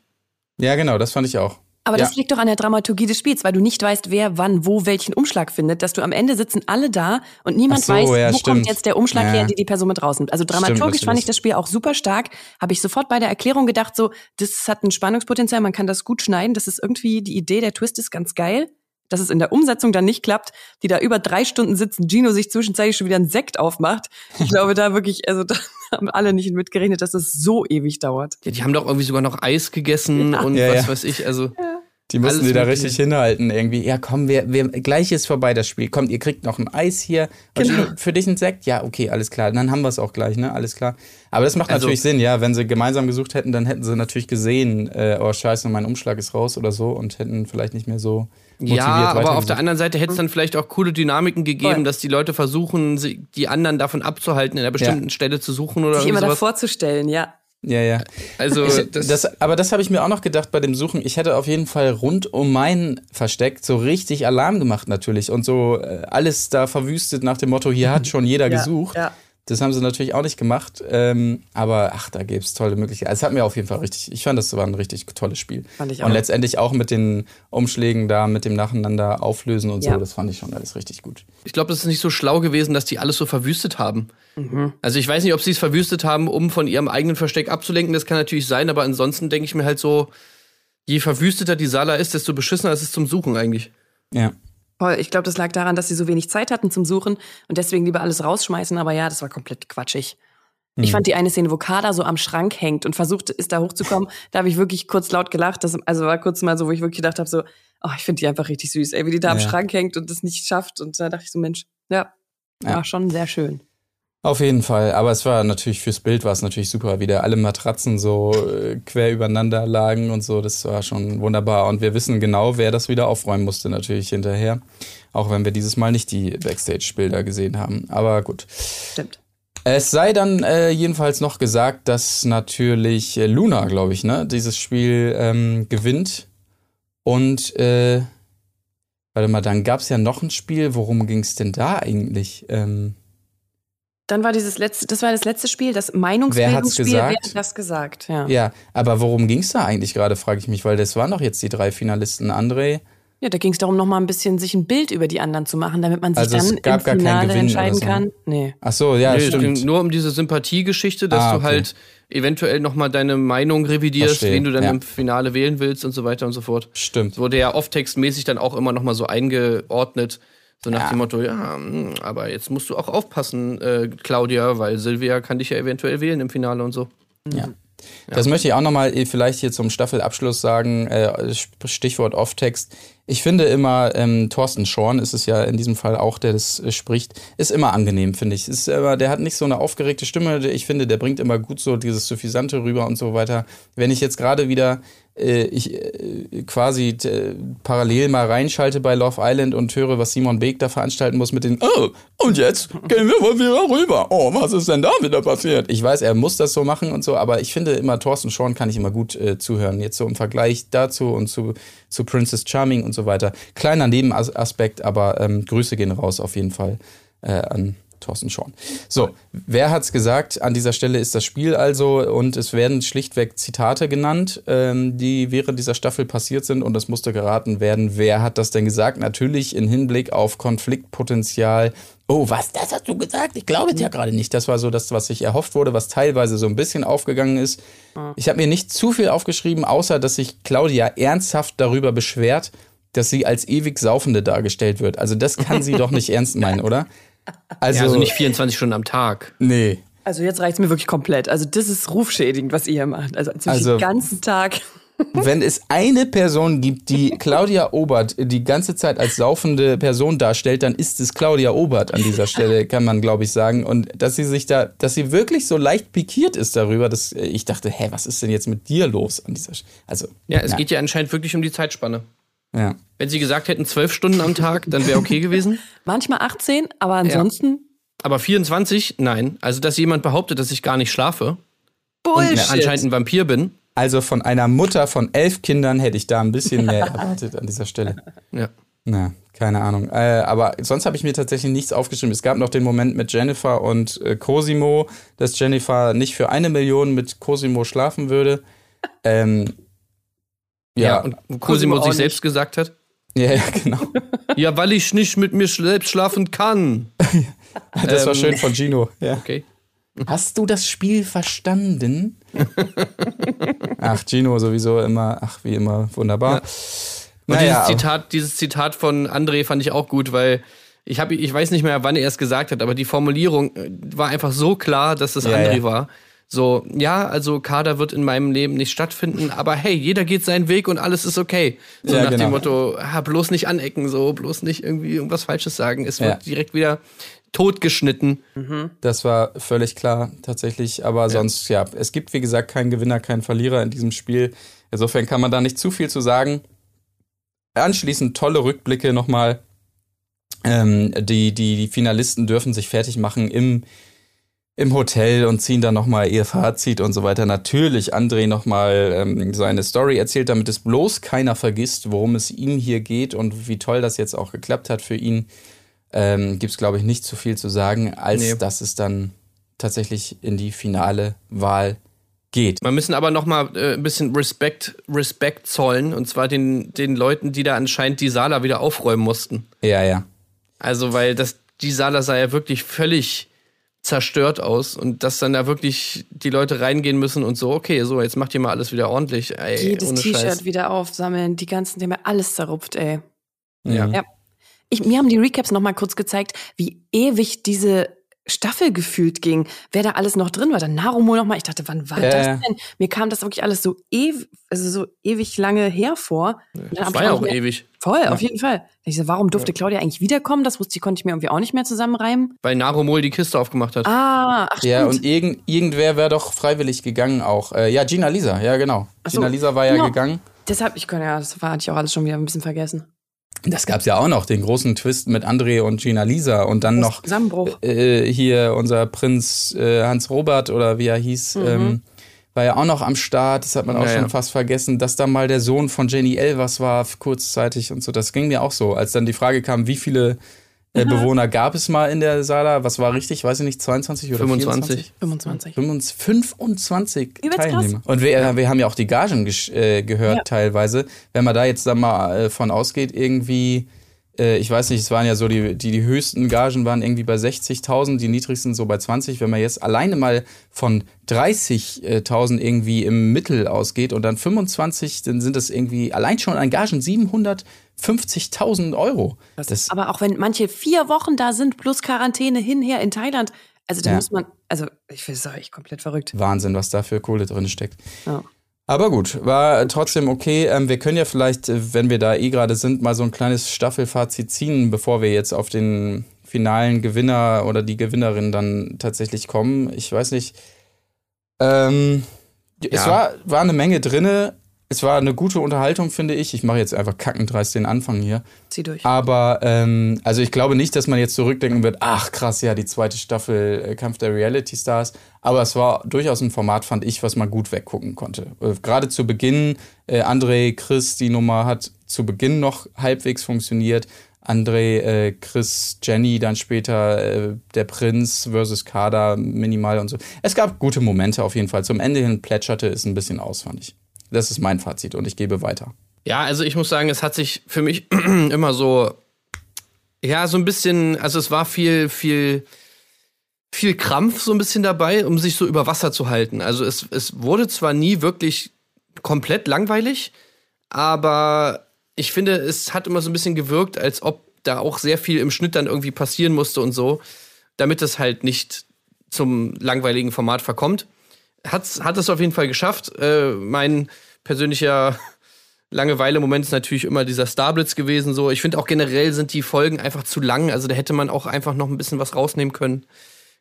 Ja, genau, das fand ich auch. Aber ja. das liegt doch an der Dramaturgie des Spiels, weil du nicht weißt, wer wann wo welchen Umschlag findet, dass du am Ende sitzen alle da und niemand so, weiß, ja, wo stimmt. kommt jetzt der Umschlag ja. her, die die Person mit rausnimmt. Also dramaturgisch stimmt, fand ich das Spiel auch super stark. Habe ich sofort bei der Erklärung gedacht, so, das hat ein Spannungspotenzial, man kann das gut schneiden, das ist irgendwie, die Idee, der Twist ist ganz geil dass es in der Umsetzung dann nicht klappt, die da über drei Stunden sitzen, Gino sich zwischenzeitlich schon wieder einen Sekt aufmacht. Ich glaube da wirklich, also da haben alle nicht mitgerechnet, dass es so ewig dauert. Ja, die haben doch irgendwie sogar noch Eis gegessen ja. und ja, was weiß ich, also. Die mussten die da richtig hinhalten irgendwie. Ja, komm, wir, wir, gleich ist vorbei das Spiel. Kommt, ihr kriegt noch ein Eis hier. Genau. Für dich ein Sekt? Ja, okay, alles klar. Dann haben wir es auch gleich, ne? Alles klar. Aber das macht also, natürlich Sinn, ja. Wenn sie gemeinsam gesucht hätten, dann hätten sie natürlich gesehen, äh, oh scheiße, mein Umschlag ist raus oder so und hätten vielleicht nicht mehr so motiviert Ja, aber auf der anderen Seite hätte es dann vielleicht auch coole Dynamiken gegeben, Voll. dass die Leute versuchen, die anderen davon abzuhalten, in einer bestimmten ja. Stelle zu suchen oder Sich immer sowas. davor zu stellen, ja. Ja, ja. Also, ich, das, das, aber das habe ich mir auch noch gedacht bei dem Suchen. Ich hätte auf jeden Fall rund um mein Versteck so richtig Alarm gemacht natürlich und so äh, alles da verwüstet nach dem Motto, hier hat schon jeder ja, gesucht. Ja. Das haben sie natürlich auch nicht gemacht. Ähm, aber ach, da gäbe es tolle Möglichkeiten. Also, es hat mir auf jeden Fall richtig, ich fand, das war ein richtig tolles Spiel. Fand ich auch. Und letztendlich auch mit den Umschlägen da, mit dem Nacheinander auflösen und ja. so, das fand ich schon alles richtig gut. Ich glaube, das ist nicht so schlau gewesen, dass die alles so verwüstet haben. Mhm. Also ich weiß nicht, ob sie es verwüstet haben, um von ihrem eigenen Versteck abzulenken. Das kann natürlich sein, aber ansonsten denke ich mir halt so, je verwüsteter die Sala ist, desto beschissener ist es zum Suchen eigentlich. Ja. Voll. Ich glaube, das lag daran, dass sie so wenig Zeit hatten zum Suchen und deswegen lieber alles rausschmeißen. Aber ja, das war komplett quatschig. Ich hm. fand die eine Szene, wo Kada so am Schrank hängt und versucht ist, da hochzukommen, da habe ich wirklich kurz laut gelacht. Das, also war kurz mal so, wo ich wirklich gedacht habe, so, oh, ich finde die einfach richtig süß, ey, wie die da ja. am Schrank hängt und das nicht schafft. Und da dachte ich so, Mensch, ja, ja. war schon sehr schön. Auf jeden Fall, aber es war natürlich fürs Bild war es natürlich super, wie da alle Matratzen so äh, quer übereinander lagen und so, das war schon wunderbar und wir wissen genau, wer das wieder aufräumen musste natürlich hinterher. Auch wenn wir dieses Mal nicht die Backstage-Bilder gesehen haben. Aber gut. Stimmt. Es sei dann äh, jedenfalls noch gesagt, dass natürlich äh, Luna, glaube ich, ne, dieses Spiel ähm, gewinnt. Und äh, warte mal, dann gab es ja noch ein Spiel. Worum ging es denn da eigentlich? Ähm, Dann war dieses letzte, das war das letzte Spiel, das Wer hat's Meinungsbildungsspiel. gesagt? Wer hat das gesagt? Ja. ja, aber worum ging es da eigentlich gerade, frage ich mich, weil das waren doch jetzt die drei Finalisten. André, Ja, da ging es darum, noch mal ein bisschen sich ein Bild über die anderen zu machen, damit man sich Also es dann gab im Finale entscheiden so, ne? kann. Nee. ach so, ja, nee, es stimmt. ging nur um diese Sympathiegeschichte, dass Ah, du okay. halt eventuell nochmal deine Meinung revidierst, Verstehe, wen du dann ja. im Finale wählen willst und so weiter und so fort. Stimmt. Es wurde ja off-textmäßig dann auch immer nochmal so eingeordnet, so nach Ja. dem Motto, ja, hm, aber jetzt musst du auch aufpassen, äh, Claudia, weil Silvia kann dich ja eventuell wählen im Finale und so. Ja. Das möchte ich auch nochmal vielleicht hier zum Staffelabschluss sagen. Äh, Stichwort Off-Text. Ich finde immer, ähm, Thorsten Schorn ist es ja in diesem Fall auch, der das äh, spricht, ist immer angenehm, finde ich. Ist immer, der hat nicht so eine aufgeregte Stimme. Ich finde, der bringt immer gut so dieses Suffisante rüber und so weiter. Wenn ich jetzt gerade wieder äh, ich äh, quasi äh, parallel mal reinschalte bei Love Island und höre, was Simon Beek da veranstalten muss mit den Oh, und jetzt gehen wir mal wieder rüber. Oh, was ist denn da wieder passiert? Ich weiß, er muss das so machen und so, aber ich finde immer, Thorsten Schorn kann ich immer gut äh, zuhören. Jetzt so im Vergleich dazu und zu, zu Princess Charming und so weiter. Kleiner Nebenaspekt, aber ähm, Grüße gehen raus auf jeden Fall äh, an Thorsten Schorn. So, wer hat's gesagt? An dieser Stelle ist das Spiel also und es werden schlichtweg Zitate genannt, ähm, die während dieser Staffel passiert sind und es musste geraten werden, wer hat das denn gesagt? Natürlich in Hinblick auf Konfliktpotenzial. Oh, was? Das hast du gesagt? Ich glaube es ja gerade nicht. Das war so das, was sich erhofft wurde, was teilweise so ein bisschen aufgegangen ist. Ich habe mir nicht zu viel aufgeschrieben, außer dass sich Claudia ernsthaft darüber beschwert, dass sie als ewig Saufende dargestellt wird. Also das kann sie doch nicht ernst meinen, oder? Also, Ja, also nicht 24 Stunden am Tag. nee. Also jetzt reicht's mir wirklich komplett. Also das ist rufschädigend, was ihr hier macht. Also, also Also- den ganzen Tag. Wenn es eine Person gibt, die Claudia Obert die ganze Zeit als saufende Person darstellt, dann ist es Claudia Obert an dieser Stelle, kann man glaube ich sagen. Und dass sie sich da, dass sie wirklich so leicht pikiert ist darüber, dass äh, ich dachte, hä, was ist denn jetzt mit dir los an dieser Stelle? Also, Ja, es geht ja anscheinend wirklich um die Zeitspanne. ja. Wenn sie gesagt hätten, zwölf Stunden am Tag, dann wäre okay gewesen. Manchmal 18, aber ansonsten Aber 24, nein. Also, dass jemand behauptet, dass ich gar nicht schlafe und Bullshit. anscheinend ein Vampir bin. Also von einer Mutter von elf Kindern hätte ich da ein bisschen mehr erwartet an dieser Stelle. Ja. Na, keine Ahnung. Äh, aber sonst habe ich mir tatsächlich nichts aufgeschrieben. Es gab noch den Moment mit Jennifer und äh, Cosimo, dass Jennifer nicht für eine Million mit Cosimo schlafen würde. Ähm, Ja, ja, und Cosimo Cosimo sich nicht. selbst gesagt hat. ja, ja, genau. Ja, weil ich nicht mit mir selbst schlafen kann. Das war Ähm, schön von Gino. Ja. Okay. Hast du das Spiel verstanden? Ach, Gino sowieso immer, ach, wie immer, wunderbar. Und Naja, dieses Zitat, dieses Zitat von André fand ich auch gut, weil ich habe, ich weiß nicht mehr, wann er es gesagt hat, aber die Formulierung äh, war einfach so klar, dass das Ja, André ja. war. So, ja, also Kader wird in meinem Leben nicht stattfinden, aber hey, jeder geht seinen Weg und alles ist okay. So Ja, nach genau. dem Motto, ah, bloß nicht anecken, so, bloß nicht irgendwie irgendwas Falsches sagen. Es Ja. wird direkt wieder totgeschnitten. Das war völlig klar, tatsächlich. Aber sonst, ja, es gibt, wie gesagt, keinen Gewinner, keinen Verlierer in diesem Spiel. Insofern kann man da nicht zu viel zu sagen. Anschließend tolle Rückblicke nochmal. Ähm, die, die, die Finalisten dürfen sich fertig machen im, im Hotel und ziehen dann nochmal ihr Fazit und so weiter. Natürlich André nochmal ähm, seine Story erzählt, damit es bloß keiner vergisst, worum es ihm hier geht und wie toll das jetzt auch geklappt hat für ihn ähm, gibt es, glaube ich, nicht zu viel zu sagen, als Nee. dass es dann tatsächlich in die finale Wahl geht. Wir müssen aber noch mal äh, ein bisschen Respekt, Respekt zollen und zwar den, den Leuten, die da anscheinend die Sala wieder aufräumen mussten. Ja, ja. Also, weil das, die Sala sah ja wirklich völlig zerstört aus und dass dann da wirklich die Leute reingehen müssen und so, okay, so, jetzt macht ihr mal alles wieder ordentlich. Ey, Jedes T-Shirt wieder aufsammeln, die ganzen, die haben ja alles zerrupft, ey. Ja. Ja. Ich, mir haben die Recaps noch mal kurz gezeigt, wie ewig diese Staffel gefühlt ging, wer da alles noch drin war. Dann Narumo noch mal. Ich dachte, wann war Ja, das ja. denn? Mir kam das wirklich alles so ewig, also so ewig lange hervor. Das war ja auch mehr- ewig. Voll, auf jeden Fall. Ich so, warum durfte Claudia eigentlich wiederkommen? Das wusste ich, konnte ich mir irgendwie auch nicht mehr zusammenreimen. Weil Narumol die Kiste aufgemacht hat. Ah, ach Ja, stimmt. und irgend, irgendwer wäre doch freiwillig gegangen auch. Äh, ja, Gina Lisa, ja, genau. So, Gina Lisa war ja genau. gegangen. Deshalb, ich konnte ja, das war, hatte ich auch alles schon wieder ein bisschen vergessen. Das gab's ja auch noch, den großen Twist mit André und Gina Lisa und dann noch Zusammenbruch. äh, hier unser Prinz äh, Hans Robert oder wie er hieß, ähm, war ja auch noch am Start. Das hat man auch Ja, schon fast vergessen, dass da mal der Sohn von Jenny Elvers war, kurzzeitig und so. Das ging mir auch so, als dann die Frage kam, wie viele äh, Bewohner gab es mal in der Sala? Was war richtig? Weiß ich nicht, 22 oder 25. 24? 25. 25 Übelst krass. Teilnehmer. Und wir, wir haben ja auch die Gagen äh, gehört Ja. teilweise. Wenn man da jetzt dann mal äh, von ausgeht, irgendwie, äh, ich weiß nicht, es waren ja so, die, die, die höchsten Gagen waren irgendwie bei 60.000, die niedrigsten so bei 20. Wenn man jetzt alleine mal von 30.000 irgendwie im Mittel ausgeht und dann 25, dann sind das irgendwie allein schon an Gagen 750.000 Euro. Das, Aber auch wenn manche vier Wochen da sind, plus Quarantäne hinher in Thailand, also da Ja. muss man, also ich finde es echt komplett verrückt. Wahnsinn, was da für Kohle drin steckt. Ja. Aber gut, war trotzdem okay. Ähm, wir können ja vielleicht, äh, wenn wir da eh gerade sind, mal so ein kleines Staffelfazit ziehen, bevor wir jetzt auf den finalen Gewinner oder die Gewinnerin dann tatsächlich kommen. Ich weiß nicht. Ähm, Es Ja. war, war eine Menge drinne. Es war eine gute Unterhaltung, finde ich. Ich mache jetzt einfach kackendreist den Anfang hier. Zieh durch. Aber ähm, also ich glaube nicht, dass man jetzt zurückdenken wird, ach krass, ja, die zweite Staffel äh, Kampf der Reality Stars. Aber es war durchaus ein Format, fand ich, was man gut weggucken konnte. Äh, Gerade zu Beginn, äh, André, Chris, die Nummer hat zu Beginn noch halbwegs funktioniert. André, äh, Chris, Jenny, dann später äh, der Prinz versus Kader minimal und so. Es gab gute Momente auf jeden Fall. Zum Ende hin plätscherte es ein bisschen aus, fand ich. Das ist mein Fazit und ich gebe weiter. Ja, also ich muss sagen, es hat sich für mich immer so, ja, so ein bisschen, also es war viel, viel, viel Krampf so ein bisschen dabei, um sich so über Wasser zu halten. Also es, es wurde zwar nie wirklich komplett langweilig, aber ich finde, es hat immer so ein bisschen gewirkt, als ob da auch sehr viel im Schnitt dann irgendwie passieren musste und so, damit es halt nicht zum langweiligen Format verkommt. Hat's, hat es auf jeden Fall geschafft. Äh, mein persönlicher Langeweile-Moment ist natürlich immer dieser Starblitz gewesen. So, ich finde auch generell sind die Folgen einfach zu lang. Also da hätte man auch einfach noch ein bisschen was rausnehmen können,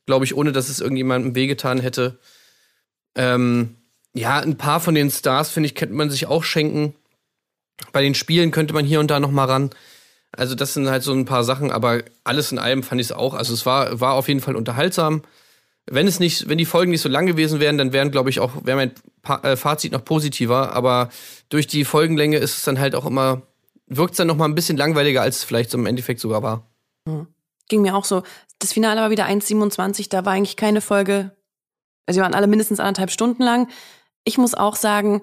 glaube ich, ohne dass es irgendjemandem wehgetan hätte. Ähm, ja, ein paar von den Stars finde ich könnte man sich auch schenken. Bei den Spielen könnte man hier und da noch mal ran. Also das sind halt so ein paar Sachen, aber alles in allem fand ich es auch. Also es war war auf jeden Fall unterhaltsam. Wenn es nicht, wenn die Folgen nicht so lang gewesen wären, dann wären, glaube ich, auch wäre mein pa äh, Fazit noch positiver. Aber durch die Folgenlänge ist es dann halt auch immer wirkt es dann noch mal ein bisschen langweiliger, als es vielleicht so im Endeffekt sogar war. Ging mir auch so. Das Finale war wieder 1,27, da war eigentlich keine Folge. Also die waren alle mindestens anderthalb Stunden lang. Ich muss auch sagen,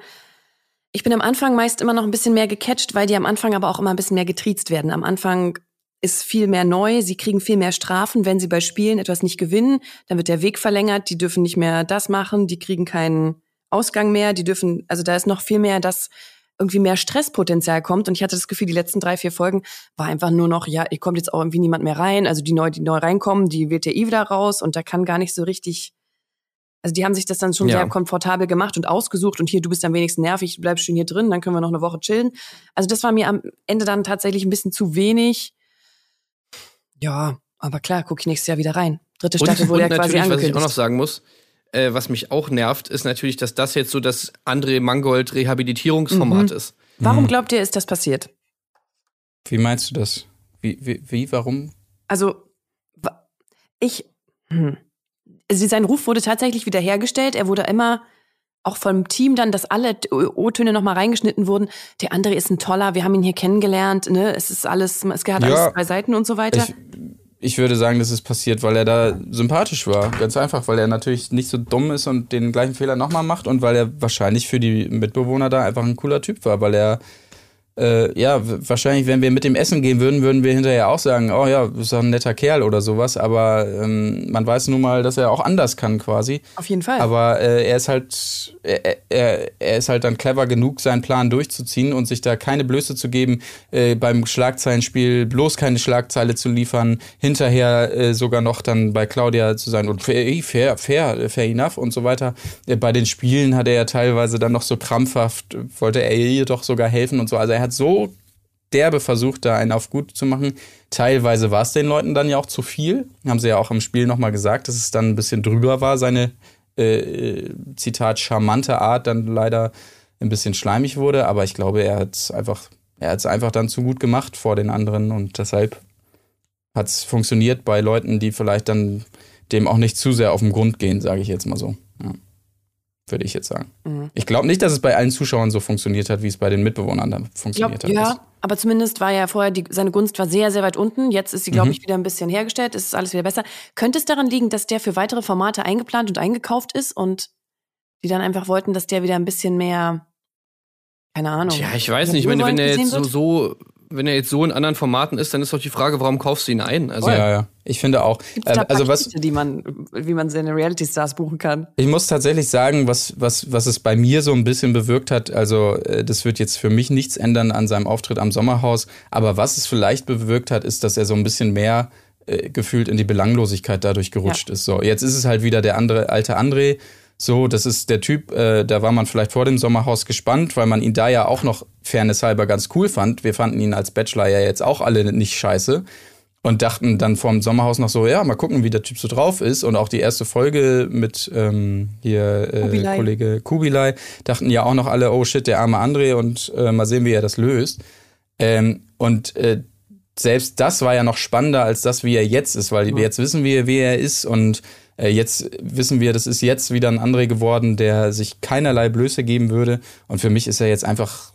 ich bin am Anfang meist immer noch ein bisschen mehr gecatcht, weil die am Anfang aber auch immer ein bisschen mehr getriezt werden. Am Anfang ist viel mehr neu, sie kriegen viel mehr Strafen, wenn sie bei Spielen etwas nicht gewinnen, dann wird der Weg verlängert, die dürfen nicht mehr das machen, die kriegen keinen Ausgang mehr, die dürfen, also da ist noch viel mehr das irgendwie mehr Stresspotenzial kommt und ich hatte das Gefühl, die letzten drei, vier Folgen war einfach nur noch, ja, ihr kommt jetzt auch irgendwie niemand mehr rein, also die neu, die neu reinkommen, die wird ja eh wieder raus und da kann gar nicht so richtig, also die haben sich das dann schon Ja. sehr komfortabel gemacht und ausgesucht und hier, du bist am wenigsten nervig, du bleibst schön hier drin, dann können wir noch eine Woche chillen. Also das war mir am Ende dann tatsächlich ein bisschen zu wenig. Ja, aber klar, gucke ich nächstes Jahr wieder rein. Dritte Staffel und, wurde und ja quasi natürlich, was ich angekündigt. auch noch sagen muss, äh, was mich auch nervt, ist natürlich, dass das jetzt so das André Mangold Rehabilitierungsformat Mhm. ist. Warum glaubt ihr, ist das passiert? Wie meinst du das? Wie, wie, wie warum? Also, ich, hm. also sein Ruf wurde tatsächlich wiederhergestellt. Er wurde immer auch vom Team dann, dass alle O-Töne nochmal reingeschnitten wurden. Der andere ist ein toller, wir haben ihn hier kennengelernt, ne? Es ist alles, es hat Ja. alles zwei Seiten und so weiter. Ich, ich würde sagen, das ist passiert, weil er da sympathisch war. Ganz einfach, weil er natürlich nicht so dumm ist und den gleichen Fehler nochmal macht und weil er wahrscheinlich für die Mitbewohner da einfach ein cooler Typ war, weil er äh, ja, wahrscheinlich, wenn wir mit dem Essen gehen würden, würden wir hinterher auch sagen, oh ja, ist doch ein netter Kerl oder sowas, aber ähm, man weiß nun mal, dass er auch anders kann quasi. Auf jeden Fall. Aber äh, er ist halt, er, er, er ist halt dann clever genug, seinen Plan durchzuziehen und sich da keine Blöße zu geben, äh, beim Schlagzeilenspiel bloß keine Schlagzeile zu liefern, hinterher äh, sogar noch dann bei Claudia zu sein und fair, eh, fair, fair, fair enough und so weiter. Äh, bei den Spielen hat er ja teilweise dann noch so krampfhaft, wollte er ihr doch sogar helfen und so. Also er hat so derbe versucht, da einen auf gut zu machen. Teilweise war es den Leuten dann ja auch zu viel. Haben sie ja auch im Spiel nochmal gesagt, dass es dann ein bisschen drüber war, seine äh, Zitat charmante Art dann leider ein bisschen schleimig wurde. Aber ich glaube, er hat einfach er hat es einfach dann zu gut gemacht vor den anderen und deshalb hat es funktioniert bei Leuten, die vielleicht dann dem auch nicht zu sehr auf den Grund gehen, sage ich jetzt mal so. Ja. Würde ich jetzt sagen. Mhm. Ich glaube nicht, dass es bei allen Zuschauern so funktioniert hat, wie es bei den Mitbewohnern dann funktioniert glaub, hat. Ja, aber zumindest war ja vorher, die, seine Gunst war sehr, sehr weit unten. Jetzt ist sie, glaube Mhm. ich, wieder ein bisschen hergestellt. Es ist alles wieder besser. Könnte es daran liegen, dass der für weitere Formate eingeplant und eingekauft ist und die dann einfach wollten, dass der wieder ein bisschen mehr, keine Ahnung. Tja, ich weiß nicht. Ich meine, wenn er jetzt so, so, wenn er jetzt so in anderen Formaten ist, dann ist doch die Frage, warum kaufst du ihn ein? Also, Oh, ja, ja. Ich finde auch. Äh, also was, Pakete, die man, wie man seine Reality-Stars buchen kann? Ich muss tatsächlich sagen, was, was, was es bei mir so ein bisschen bewirkt hat, also äh, das wird jetzt für mich nichts ändern an seinem Auftritt am Sommerhaus, aber was es vielleicht bewirkt hat, ist, dass er so ein bisschen mehr äh, gefühlt in die Belanglosigkeit dadurch gerutscht ist. So, jetzt ist es halt wieder der andere alte André. So, das ist der Typ, äh, da war man vielleicht vor dem Sommerhaus gespannt, weil man ihn da ja auch noch fairnesshalber ganz cool fand. Wir fanden ihn als Bachelor ja jetzt auch alle nicht scheiße und dachten dann vorm Sommerhaus noch so, ja, mal gucken, wie der Typ so drauf ist. Und auch die erste Folge mit ähm, hier äh, Kubilai. Kollege Kubilai dachten ja auch noch alle, oh shit, der arme André und äh, mal sehen, wie er das löst. Ähm, und äh, selbst das war ja noch spannender als das, wie er jetzt ist, weil wir jetzt wissen wir, wie er ist und jetzt wissen wir, das ist jetzt wieder ein André geworden, der sich keinerlei Blöße geben würde. Und für mich ist er jetzt einfach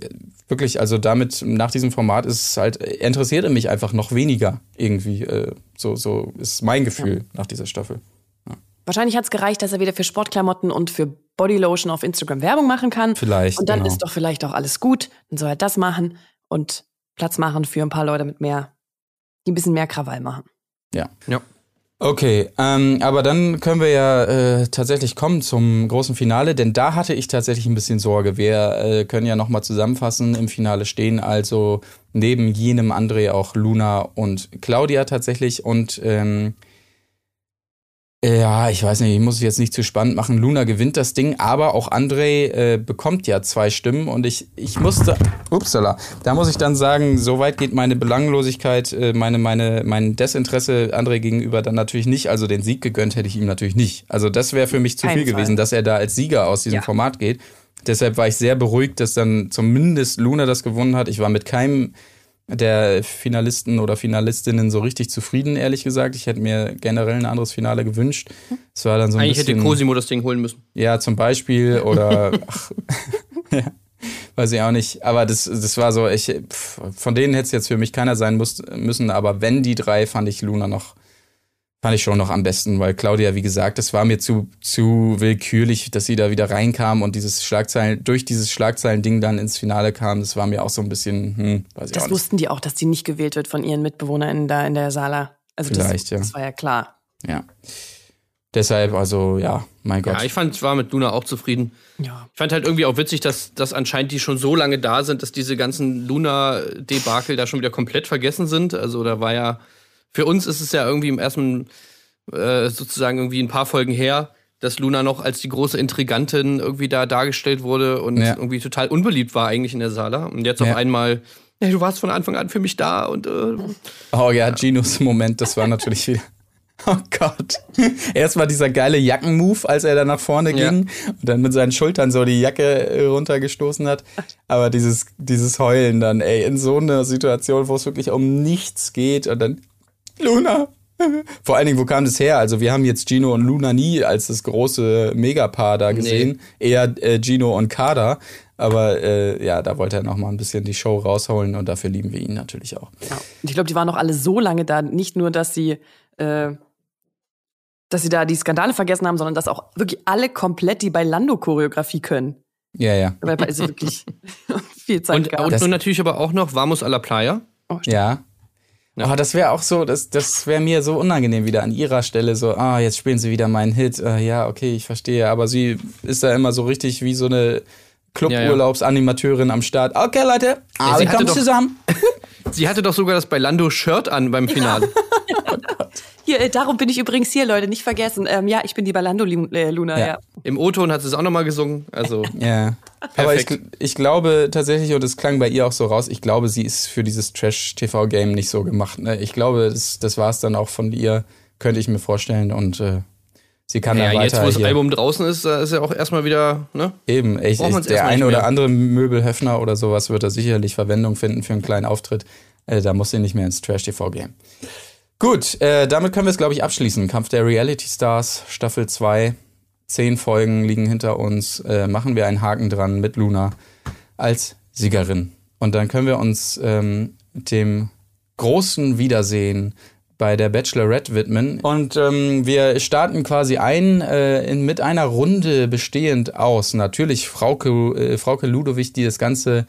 äh, wirklich, also damit, nach diesem Format ist es halt, äh, interessiert er mich einfach noch weniger irgendwie. Äh, so, so ist mein Gefühl nach dieser Staffel. Wahrscheinlich hat es gereicht, dass er wieder für Sportklamotten und für Bodylotion auf Instagram Werbung machen kann. Vielleicht. Und dann genau. ist doch vielleicht auch alles gut. Dann soll er das machen und Platz machen für ein paar Leute mit mehr, die ein bisschen mehr Krawall machen. Ja. Ja. Okay, ähm, aber dann können wir ja äh, tatsächlich kommen zum großen Finale, denn da hatte ich tatsächlich ein bisschen Sorge. Wir äh, können ja nochmal zusammenfassen, im Finale stehen also neben jenem André auch Luna und Claudia tatsächlich und ähm, ja, ich weiß nicht, ich muss es jetzt nicht zu spannend machen. Luna gewinnt das Ding, aber auch André äh, bekommt ja zwei Stimmen und ich, ich musste, upsala, da muss ich dann sagen, soweit geht meine Belanglosigkeit, äh, meine, meine, mein Desinteresse André gegenüber dann natürlich nicht. Also den Sieg gegönnt hätte ich ihm natürlich nicht. Also das wäre für mich zu Keinen viel Fall. gewesen, dass er da als Sieger aus diesem Ja. Format geht. Deshalb war ich sehr beruhigt, dass dann zumindest Luna das gewonnen hat. Ich war mit keinem der Finalisten oder Finalistinnen so richtig zufrieden, ehrlich gesagt. Ich hätte mir generell ein anderes Finale gewünscht. Es war dann so ein Eigentlich hätte bisschen, Cosimo das Ding holen müssen. ja, zum Beispiel oder ach, ja, weiß ich auch nicht. Aber das, das war so, ich, pff, von denen hätte es jetzt für mich keiner sein muss, müssen. Aber wenn die drei, fand ich Luna noch, fand ich schon noch am besten, weil Claudia, wie gesagt, das war mir zu, zu willkürlich, dass sie da wieder reinkam und dieses Schlagzeilen, durch dieses Schlagzeilen-Ding dann ins Finale kam. Das war mir auch so ein bisschen, hm, weiß ich Das auch nicht. wussten die auch, dass die nicht gewählt wird von ihren MitbewohnerInnen da in der Sala. Also Vielleicht, das, ja. das war ja klar. Ja. Deshalb, also, ja, mein Gott. Ja, ich fand, ich war mit Luna auch zufrieden. Ja. Ich fand halt irgendwie auch witzig, dass, dass anscheinend die schon so lange da sind, dass diese ganzen Luna-Debakel da schon wieder komplett vergessen sind. Also da war ja, für uns ist es ja irgendwie im ersten, äh, sozusagen irgendwie ein paar Folgen her, dass Luna noch als die große Intrigantin irgendwie da dargestellt wurde und Ja. irgendwie total unbeliebt war eigentlich in der Sala. Und jetzt Ja. auf einmal, ja, du warst von Anfang an für mich da und äh, Oh ja, Ginos Moment, das war natürlich wieder. Oh Gott. Erstmal dieser geile Jackenmove, als er da nach vorne Ja. ging und dann mit seinen Schultern so die Jacke äh, runtergestoßen hat. Aber dieses, dieses Heulen dann, ey, in so einer Situation, wo es wirklich um nichts geht und dann Luna. Vor allen Dingen, wo kam das her? Also wir haben jetzt Gino und Luna nie als das große Megapaar da gesehen. Eher äh, Gino und Kada. Aber äh, ja, da wollte er noch mal ein bisschen die Show rausholen und dafür lieben wir ihn natürlich auch. Ja. Und ich glaube, die waren noch alle so lange da, nicht nur, dass sie, äh, dass sie da die Skandale vergessen haben, sondern dass auch wirklich alle komplett die Bailando-Choreografie können. Ja, ja. Weil ist wirklich viel Zeit und, gab. und, und natürlich aber auch noch Vamos a la Playa. Ja. Ja. Oh, das wäre auch so, das, das wäre mir so unangenehm wieder an ihrer Stelle. So, ah, jetzt spielen sie wieder meinen Hit. Äh, ja, okay, ich verstehe. Aber sie ist da immer so richtig wie so eine Cluburlaubsanimateurin am Start. Okay, Leute, alle sie hatte kommen doch- zusammen. Sie hatte doch sogar das Bailando-Shirt an beim Finale. Hier, äh, darum bin ich übrigens hier, Leute, nicht vergessen. Ähm, ja, ich bin die Bailando-Luna, Ja. ja. Im O-Ton hat sie es auch nochmal gesungen. Also, Ja. Aber ich, ich glaube tatsächlich, und es klang bei ihr auch so raus, ich glaube, sie ist für dieses Trash-TV-Game nicht so gemacht. Ne? Ich glaube, das, das war es dann auch von ihr, könnte ich mir vorstellen. Und äh, Sie kann Ja, dann jetzt, weiter wo das Album draußen ist, da ist ja auch erstmal wieder, ne? eben, ich, ich, der eine oder andere Möbelhöfner oder sowas wird da sicherlich Verwendung finden für einen kleinen Auftritt. Äh, da muss sie nicht mehr ins Trash-TV gehen. Gut, äh, damit können wir es, glaube ich, abschließen. Kampf der Reality Stars, Staffel 2. Zehn Folgen liegen hinter uns. Äh, machen wir einen Haken dran mit Luna als Siegerin. Und dann können wir uns ähm, dem großen Wiedersehen bei der Bachelorette widmen. Und ähm, wir starten quasi ein äh, in, mit einer Runde bestehend aus. Natürlich Frauke, äh, Frauke Ludowig, die das Ganze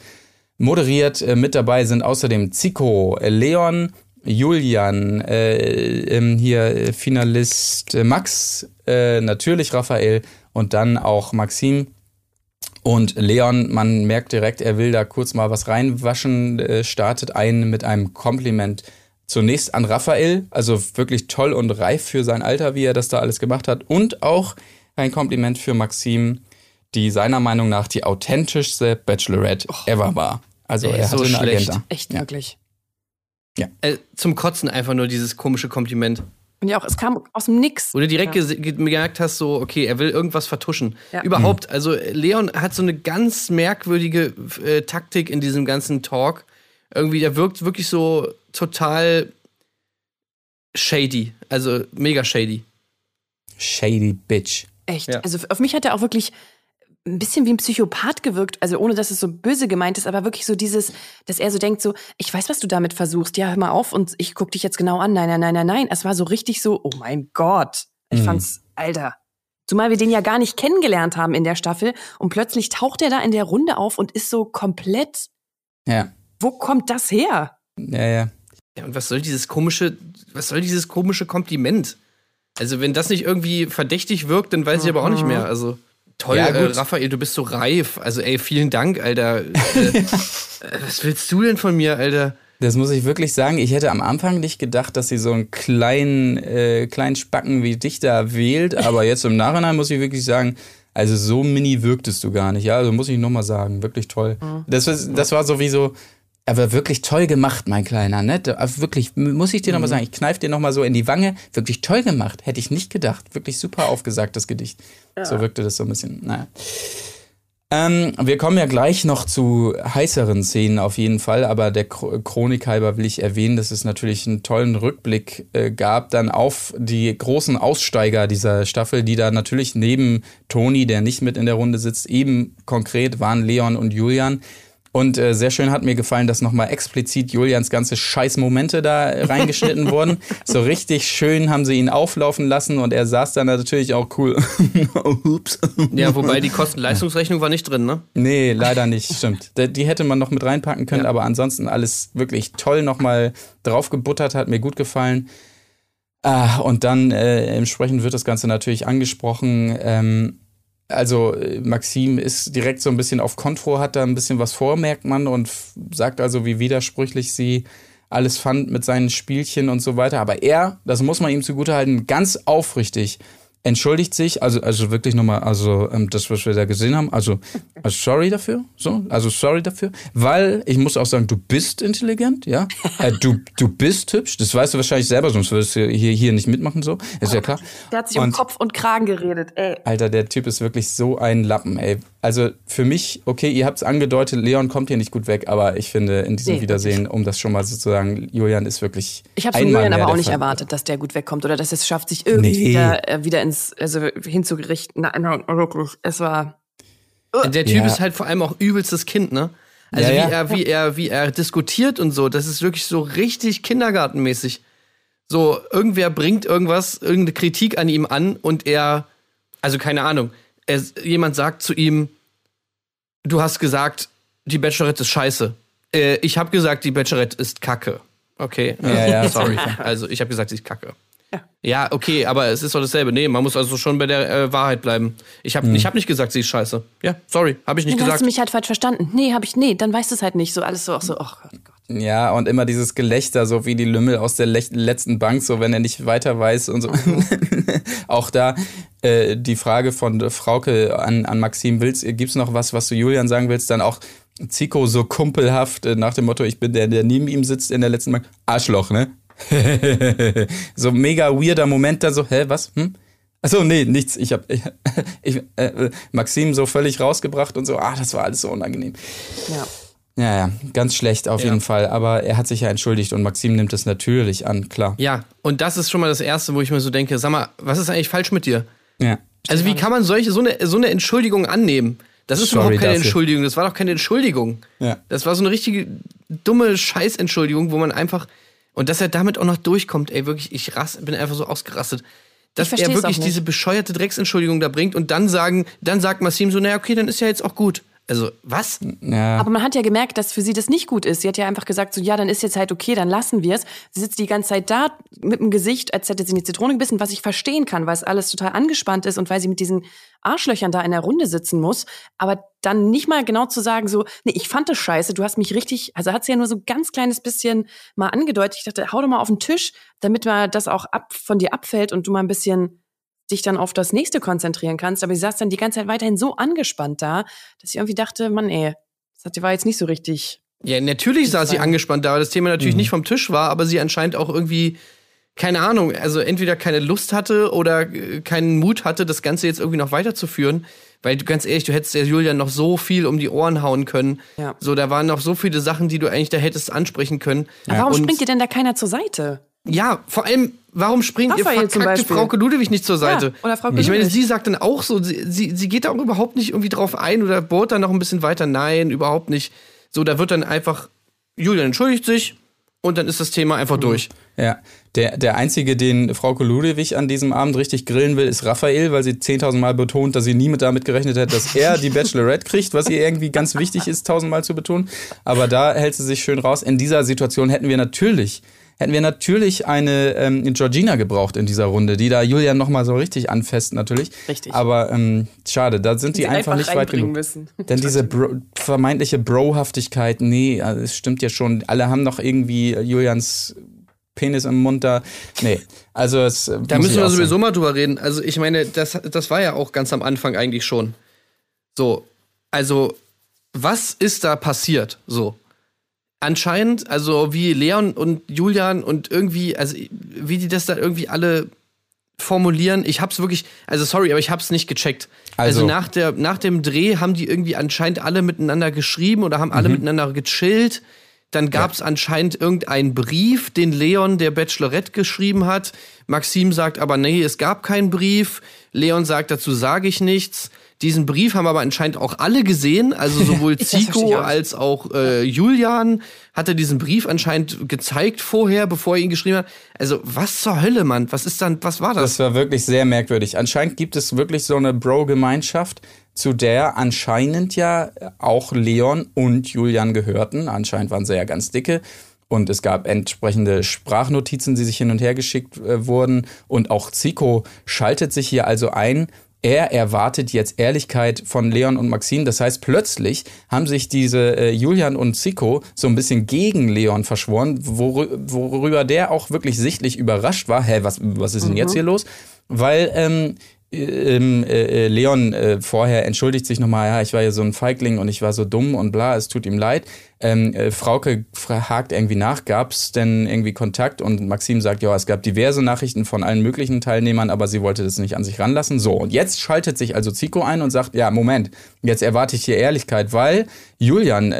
moderiert. Äh, mit dabei sind außerdem Zico, äh, Leon, Julian, äh, ähm, hier äh, Finalist Max, natürlich Raphael und dann auch Maxim. Und Leon, man merkt direkt, er will da kurz mal was reinwaschen, startet ein mit einem Kompliment zunächst an Raphael, also wirklich toll und reif für sein Alter, wie er das da alles gemacht hat. Und auch ein Kompliment für Maxim, die seiner Meinung nach die authentischste Bachelorette ever war. Also Ey, er so hatte eine schlecht. Agenda. Echt Ja. wirklich. Äh, zum Kotzen einfach nur dieses komische Kompliment. Und ja auch, es kam aus dem Nix. Wo du direkt Ja. gemerkt hast, so, okay, er will irgendwas vertuschen. Ja. Überhaupt, also Leon hat so eine ganz merkwürdige äh, Taktik in diesem ganzen Talk. Irgendwie, der wirkt wirklich so total shady. Also mega shady. Shady Bitch. Echt. Ja. Also auf mich hat er auch wirklich ein bisschen wie ein Psychopath gewirkt, also ohne dass es so böse gemeint ist, aber wirklich so dieses, dass er so denkt, so, ich weiß, was du damit versuchst, ja, hör mal auf und ich guck dich jetzt genau an. Nein, nein, nein, nein, nein. Es war so richtig so, oh mein Gott. Ich Mhm. fand's, Alter. Zumal wir den ja gar nicht kennengelernt haben in der Staffel und plötzlich taucht er da in der Runde auf und ist so komplett, Ja. wo kommt das her? Ja, ja. Ja, und was soll dieses komische, was soll dieses komische Kompliment? Also, wenn das nicht irgendwie verdächtig wirkt, dann weiß ich aber auch nicht mehr. Also, toll, Ja, äh. Raphael, du bist so reif. Also, ey, vielen Dank, Alter. äh, äh, was willst du denn von mir, Alter? Das muss ich wirklich sagen. Ich hätte am Anfang nicht gedacht, dass sie so einen kleinen, äh, kleinen Spacken wie dich da wählt. Aber jetzt im Nachhinein muss ich wirklich sagen, also so mini wirktest du gar nicht. Ja, also muss ich nochmal sagen. Wirklich toll. Das, war- das war sowieso, aber wirklich toll gemacht, mein Kleiner. Ne? Also Wirklich, muss ich dir nochmal sagen. Ich kneif dir nochmal so in die Wange. Wirklich toll gemacht. Hätte ich nicht gedacht. Wirklich super aufgesagt, das Gedicht. So wirkte das so ein bisschen. Naja. Ähm, wir kommen ja gleich noch zu heißeren Szenen auf jeden Fall, aber der Chro- Chronik halber will ich erwähnen, dass es natürlich einen tollen Rückblick äh, gab dann auf die großen Aussteiger dieser Staffel, die da natürlich neben Toni, der nicht mit in der Runde sitzt, eben konkret waren Leon und Julian. Und äh, sehr schön hat mir gefallen, dass nochmal explizit Julians ganze Scheißmomente da reingeschnitten wurden. So richtig schön haben sie ihn auflaufen lassen und er saß dann natürlich auch cool. Ups. Ja, wobei die Kosten-Leistungsrechnung war nicht drin, ne? Nee, leider nicht, stimmt. Die die hätte man noch mit reinpacken können, Ja. aber ansonsten alles wirklich toll nochmal draufgebuttert, hat mir gut gefallen. Ah, und dann äh, entsprechend wird das Ganze natürlich angesprochen. Ähm, also Maxim ist direkt so ein bisschen auf Kontro, hat da ein bisschen was vor, merkt man, und sagt also, wie widersprüchlich sie alles fand mit seinen Spielchen und so weiter. Aber er, das muss man ihm zugutehalten, ganz aufrichtig entschuldigt sich, also, also wirklich nochmal, also ähm, das, was wir da gesehen haben, also, also sorry dafür, so, also sorry dafür, weil ich muss auch sagen, du bist intelligent, ja, äh, du, du bist hübsch, das weißt du wahrscheinlich selber, sonst würdest du hier, hier nicht mitmachen, so, ist ja klar. Der hat sich um Und- Kopf und Kragen geredet, ey. Alter, der Typ ist wirklich so ein Lappen, ey. Also für mich, okay, ihr habt es angedeutet, Leon kommt hier nicht gut weg, aber ich finde in diesem Nee, Wiedersehen, um das schon mal sozusagen, Julian ist wirklich. Ich habe von Julian aber auch nicht erwartet, dass der gut wegkommt oder dass es schafft, sich irgendwie Nee. wieder, äh, wieder ins, also hinzugerichten. Nein, wirklich. Es war. Der Typ Ja. ist halt vor allem auch übelstes Kind, ne? Also Ja, ja. wie er, wie er, wie er diskutiert und so, das ist wirklich so richtig kindergartenmäßig. So, irgendwer bringt irgendwas, irgendeine Kritik an ihm an und er, also keine Ahnung, er, jemand sagt zu ihm, du hast gesagt, die Bachelorette ist scheiße. Äh, ich habe gesagt, die Bachelorette ist kacke. Okay, Ja, ja, sorry. sorry. Also ich habe gesagt, sie ist kacke. Ja, okay, aber es ist doch dasselbe. Nee, man muss also schon bei der äh, Wahrheit bleiben. Ich habe ich hab nicht gesagt, sie ist scheiße. Ja, sorry, habe ich nicht Dann hast gesagt. du mich halt falsch verstanden. Nee, habe ich, nee, dann weißt du es halt nicht. So alles so, auch so, oh Gott, Gott. Ja, und immer dieses Gelächter, so wie die Lümmel aus der lech- letzten Bank, so wenn er nicht weiter weiß und so. Auch da äh, die Frage von Frauke an, an Maxim, willst, gibt's noch was, was du Julian sagen willst? Dann auch Zico so kumpelhaft äh, nach dem Motto, ich bin der, der neben ihm sitzt in der letzten Bank. Arschloch, ne? so mega weirder Moment dann so, hä, was? Hm? Achso, nee, nichts. Ich habe ich, äh, Maxim so völlig rausgebracht und so, ah, das war alles so unangenehm. Ja. Ja, ja, ganz schlecht auf Ja. jeden Fall. Aber er hat sich ja entschuldigt und Maxim nimmt es natürlich an, klar. Ja, und das ist schon mal das Erste, wo ich mir so denke, sag mal, was ist eigentlich falsch mit dir? Ja. Also wie kann man solche, so eine, so eine Entschuldigung annehmen? Das ist Sorry überhaupt keine dafür. Entschuldigung, das war doch keine Entschuldigung. Ja. Das war so eine richtige dumme Scheißentschuldigung, wo man einfach, und dass er damit auch noch durchkommt, ey, wirklich, ich rass, bin einfach so ausgerastet. Dass er wirklich diese bescheuerte Drecksentschuldigung da bringt und dann sagen, dann sagt Massim so, naja, okay, dann ist ja jetzt auch gut. Also, was? Ja. Aber man hat ja gemerkt, dass für sie das nicht gut ist. Sie hat ja einfach gesagt, so ja, dann ist jetzt halt okay, dann lassen wir es. Sie sitzt die ganze Zeit da mit dem Gesicht, als hätte sie in die Zitrone gebissen, was ich verstehen kann, weil es alles total angespannt ist und weil sie mit diesen Arschlöchern da in der Runde sitzen muss. Aber dann nicht mal genau zu sagen, so, nee, ich fand das scheiße, du hast mich richtig, also hat sie ja nur so ein ganz kleines bisschen mal angedeutet. Ich dachte, hau doch mal auf den Tisch, damit mal das auch ab, von dir abfällt und du mal ein bisschen dich dann auf das nächste konzentrieren kannst. Aber sie saß dann die ganze Zeit weiterhin so angespannt da, dass ich irgendwie dachte, Mann, ey, das hat- war jetzt nicht so richtig. Ja, natürlich saß sie angespannt da, weil das Thema Mhm. natürlich nicht vom Tisch war, aber sie anscheinend auch irgendwie, keine Ahnung, also entweder keine Lust hatte oder äh, keinen Mut hatte, das Ganze jetzt irgendwie noch weiterzuführen. Weil du ganz ehrlich, du hättest der Julian noch so viel um die Ohren hauen können. Ja. So, da waren noch so viele Sachen, die du eigentlich da hättest ansprechen können. Aber warum Und- springt dir denn da keiner zur Seite? Ja, vor allem, warum springt ihr Raphael zum verkackte Beispiel. Frau Ludewig nicht zur Seite? Ja, oder Frau Ich meine, sie sagt dann auch so, sie, sie, sie geht da auch überhaupt nicht irgendwie drauf ein oder bohrt dann noch ein bisschen weiter. Nein, überhaupt nicht. So, da wird dann einfach, Julian entschuldigt sich und dann ist das Thema einfach Mhm. durch. Ja, der, der Einzige, den Frau Ludewig an diesem Abend richtig grillen will, ist Raphael, weil sie 10.000 Mal betont, dass sie nie mit damit gerechnet hat, dass er die Bachelorette kriegt, was ihr irgendwie ganz wichtig ist, tausendmal zu betonen. Aber da hält sie sich schön raus. In dieser Situation hätten wir natürlich, hätten wir natürlich eine ähm, Georgina gebraucht in dieser Runde, die da Julian nochmal so richtig anfasst natürlich. Richtig. Aber ähm, schade, da sind die einfach, einfach nicht weit genug. müssen. Denn diese Bro vermeintliche Brohaftigkeit, nee, also es stimmt ja schon. Alle haben noch irgendwie Julians Penis im Mund da. Nee, also es. Da müssen wir sowieso mal drüber reden. Also, ich meine, das, das war ja auch ganz am Anfang eigentlich schon. So, also, was ist da passiert? So. Anscheinend, also wie Leon und Julian und irgendwie, also wie die das da irgendwie alle formulieren, ich hab's wirklich, also sorry, aber ich hab's nicht gecheckt. Also, Also- nach, der, nach dem Dreh haben die irgendwie anscheinend alle miteinander geschrieben oder haben alle miteinander gechillt. Dann gab's anscheinend irgendeinen Brief, den Leon der Bachelorette geschrieben hat. Maxim sagt aber, nee, es gab keinen Brief. Leon sagt, dazu sage ich nichts. Diesen Brief haben aber anscheinend auch alle gesehen, also sowohl Zico auch. als auch äh, Julian hatte diesen Brief anscheinend gezeigt vorher, bevor er ihn geschrieben hat. Also was zur Hölle, Mann? Was ist dann, was war das? Das war wirklich sehr merkwürdig. Anscheinend gibt es wirklich so eine Bro-Gemeinschaft, zu der anscheinend ja auch Leon und Julian gehörten. Anscheinend waren sie ja ganz dicke. Und es gab entsprechende Sprachnotizen, die sich hin und her geschickt äh, wurden. Und auch Zico schaltet sich hier also ein. Er erwartet jetzt Ehrlichkeit von Leon und Maxine. Das heißt, plötzlich haben sich diese äh, Julian und Zico so ein bisschen gegen Leon verschworen, worü worüber der auch wirklich sichtlich überrascht war. Hä, was, was ist denn jetzt hier los? Weil ähm, ähm, äh, äh, Leon äh, vorher entschuldigt sich nochmal, ja, ich war ja so ein Feigling und ich war so dumm und bla, es tut ihm leid. Ähm, äh, Frauke fra- hakt irgendwie nach, gab es denn irgendwie Kontakt? Und Maxim sagt, ja, es gab diverse Nachrichten von allen möglichen Teilnehmern, aber sie wollte das nicht an sich ranlassen. So, und jetzt schaltet sich also Zico ein und sagt, ja, Moment, jetzt erwarte ich hier Ehrlichkeit, weil Julian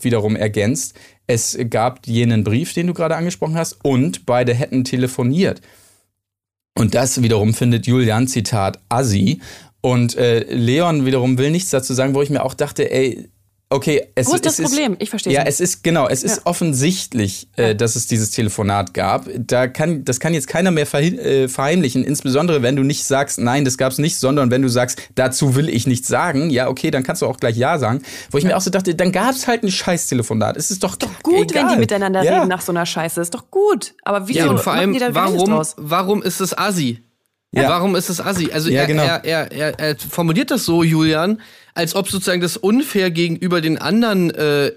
wiederum ergänzt, es gab jenen Brief, den du gerade angesprochen hast, und beide hätten telefoniert. Und das wiederum findet Julian, Zitat, assi. Und äh, Leon wiederum will nichts dazu sagen, wo ich mir auch dachte, ey, okay, es, Wo ist das es Problem? Ich verstehe Ja, nicht. es ist, genau, es ist Ja. offensichtlich, äh, dass es dieses Telefonat gab. Da kann, das kann jetzt keiner mehr äh, verheimlichen, insbesondere wenn du nicht sagst, nein, das gab's nicht, sondern wenn du sagst, dazu will ich nichts sagen, ja, okay, dann kannst du auch gleich Ja sagen. Wo ich mir auch so dachte, dann gab's halt ein Scheiß-Telefonat. Es ist doch, Gut, wenn egal. die miteinander ja. reden nach so einer Scheiße. Ist doch gut. Aber wieso Ja, und vor allem, die da Geheimnis warum, warum ist es Assi? Ja. Warum ist es Assi? Also Ja, er, genau. er, er, er, er formuliert das so, Julian, als ob sozusagen das unfair gegenüber den anderen äh,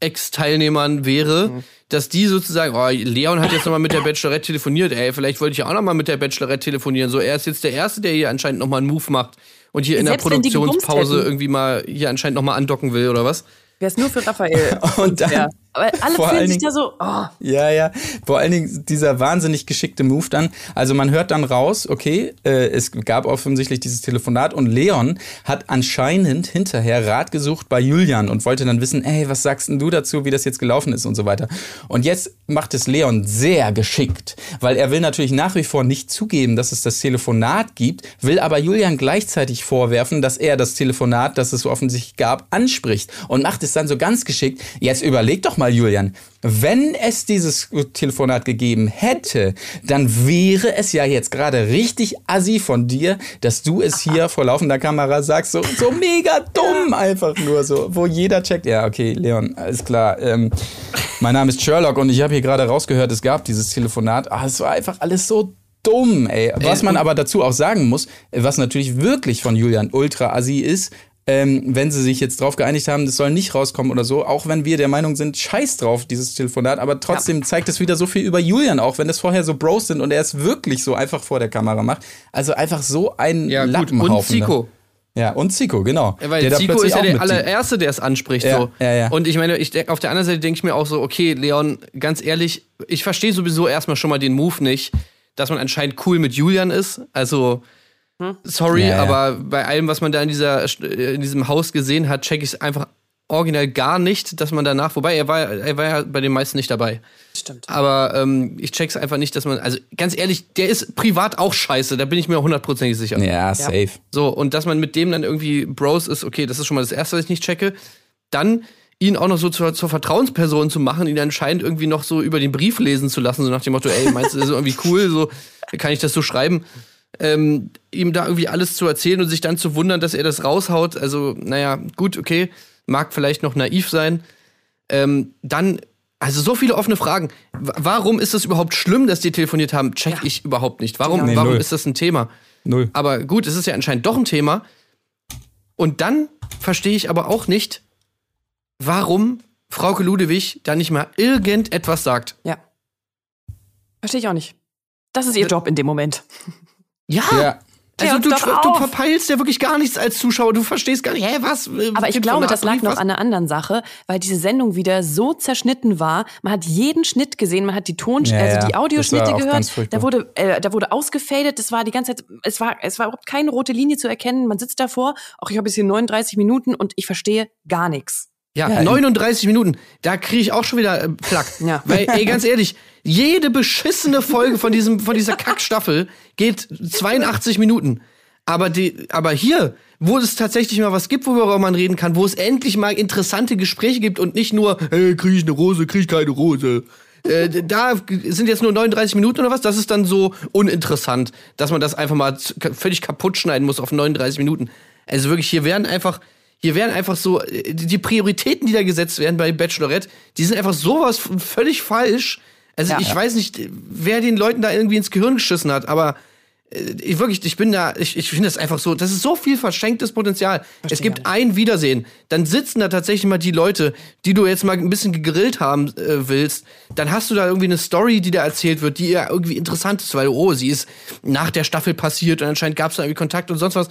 Ex-Teilnehmern wäre, Mhm. dass die sozusagen, oh, Leon hat jetzt nochmal mit der Bachelorette telefoniert, ey, vielleicht wollte ich ja auch nochmal mit der Bachelorette telefonieren. So, er ist jetzt der Erste, der hier anscheinend nochmal einen Move macht und hier in der Selbst die gebumst Produktionspause irgendwie mal hier anscheinend nochmal andocken will oder was. Wäre es nur für Raphael. Und dann, Ja. Aber alle Vor fühlen sich Dingen- da so, oh, Ja, ja. Vor allen Dingen dieser wahnsinnig geschickte Move dann. Also man hört dann raus, okay, äh, es gab offensichtlich dieses Telefonat und Leon hat anscheinend hinterher Rat gesucht bei Julian und wollte dann wissen, ey, was sagst denn du dazu, wie das jetzt gelaufen ist und so weiter. Und jetzt macht es Leon sehr geschickt, weil er will natürlich nach wie vor nicht zugeben, dass es das Telefonat gibt, will aber Julian gleichzeitig vorwerfen, dass er das Telefonat, das es so offensichtlich gab, anspricht und macht es dann so ganz geschickt. Jetzt überleg doch mal, Julian, wenn es dieses Telefonat gegeben hätte, dann wäre es ja jetzt gerade richtig assi von dir, dass du es hier vor laufender Kamera sagst, so, so mega dumm einfach nur so, wo jeder checkt, ja, okay, Leon, alles klar, ähm, mein Name ist Sherlock und ich habe hier gerade rausgehört, es gab dieses Telefonat, ah, es war einfach alles so dumm, ey. Was man aber dazu auch sagen muss, was natürlich wirklich von Julian ultra assi ist, ähm, wenn sie sich jetzt drauf geeinigt haben, das soll nicht rauskommen oder so, auch wenn wir der Meinung sind, scheiß drauf, dieses Telefonat, aber trotzdem zeigt es wieder so viel über Julian auch, wenn es vorher so Bros sind und er es wirklich so einfach vor der Kamera macht. Also einfach so ein Ja. Lappenhaufen. Und Zico. Ja, und Zico, genau. Ja, Weil Der Zico ist ja der allererste, der es anspricht. Ja, so. ja, ja. Und ich meine, ich, denk- auf der anderen Seite denke ich mir auch so, okay, Leon, ganz ehrlich, ich verstehe sowieso erstmal schon mal den Move nicht, dass man anscheinend cool mit Julian ist. Also, sorry, Ja, ja. aber bei allem, was man da in, dieser, in diesem Haus gesehen hat, check ich es einfach original gar nicht, dass man danach, wobei er war, er war ja bei den meisten nicht dabei. stimmt. Aber ähm, ich check's einfach nicht, dass man, also ganz ehrlich, der ist privat auch scheiße, da bin ich mir hundertprozentig sicher. Ja, safe. So, und dass man mit dem dann irgendwie Bros ist, okay, das ist schon mal das Erste, was ich nicht checke. Dann ihn auch noch so zur, zur Vertrauensperson zu machen, ihn anscheinend irgendwie noch so über den Brief lesen zu lassen, so nach dem Motto, ey, meinst du, das ist irgendwie cool, so kann ich das so schreiben? Ähm, ihm da irgendwie alles zu erzählen und sich dann zu wundern, dass er das raushaut. Also, naja, gut, okay, mag vielleicht noch naiv sein. Ähm, dann, also so viele offene Fragen. W warum ist es überhaupt schlimm, dass die telefoniert haben? Check Ja. ich überhaupt nicht. Warum, Nee, warum null. ist das ein Thema? Null. Aber gut, es ist ja anscheinend doch ein Thema. Und dann verstehe ich aber auch nicht, warum Frauke Ludewig da nicht mal irgendetwas sagt. Ja. Verstehe ich auch nicht. Das ist ihr Job in dem Moment. Ja. Ja. Also du, du verpeilst ja wirklich gar nichts als Zuschauer. Du verstehst gar nicht, hä, was? Äh, Aber ich glaube, das lag noch was? an einer anderen Sache, weil diese Sendung wieder so zerschnitten war. Man hat jeden Schnitt gesehen, man hat die Ton, Ja, also die Audioschnitte gehört. Da wurde, äh, da wurde ausgefadet. Das war die ganze Zeit, es war, es war überhaupt keine rote Linie zu erkennen. Man sitzt davor. Auch ich habe jetzt hier 39 Minuten und ich verstehe gar nichts. Ja, Ja, 39 Minuten. Da kriege ich auch schon wieder äh, Plack. Ja. Weil, ey, ganz ehrlich, jede beschissene Folge von, diesem, von dieser Kackstaffel geht 82 Minuten. Aber, die, aber hier, wo es tatsächlich mal was gibt, worüber man reden kann, wo es endlich mal interessante Gespräche gibt und nicht nur, hey, krieg ich eine Rose, krieg ich keine Rose. Äh, da sind jetzt nur 39 Minuten oder was? Das ist dann so uninteressant, dass man das einfach mal völlig kaputt schneiden muss auf 39 Minuten. Also wirklich, hier werden einfach, hier werden einfach so, äh, die Prioritäten, die da gesetzt werden bei Bachelorette, die sind einfach sowas von völlig falsch. Also Ja. ich weiß nicht, wer den Leuten da irgendwie ins Gehirn geschissen hat, aber äh, ich wirklich, ich bin da, ich, ich finde das einfach so, das ist so viel verschenktes Potenzial. es gibt ein Wiedersehen, dann sitzen da tatsächlich mal die Leute, die du jetzt mal ein bisschen gegrillt haben äh, willst, dann hast du da irgendwie eine Story, die da erzählt wird, die ja irgendwie interessant ist, weil, oh, sie ist nach der Staffel passiert und anscheinend gab es da irgendwie Kontakt und sonst was.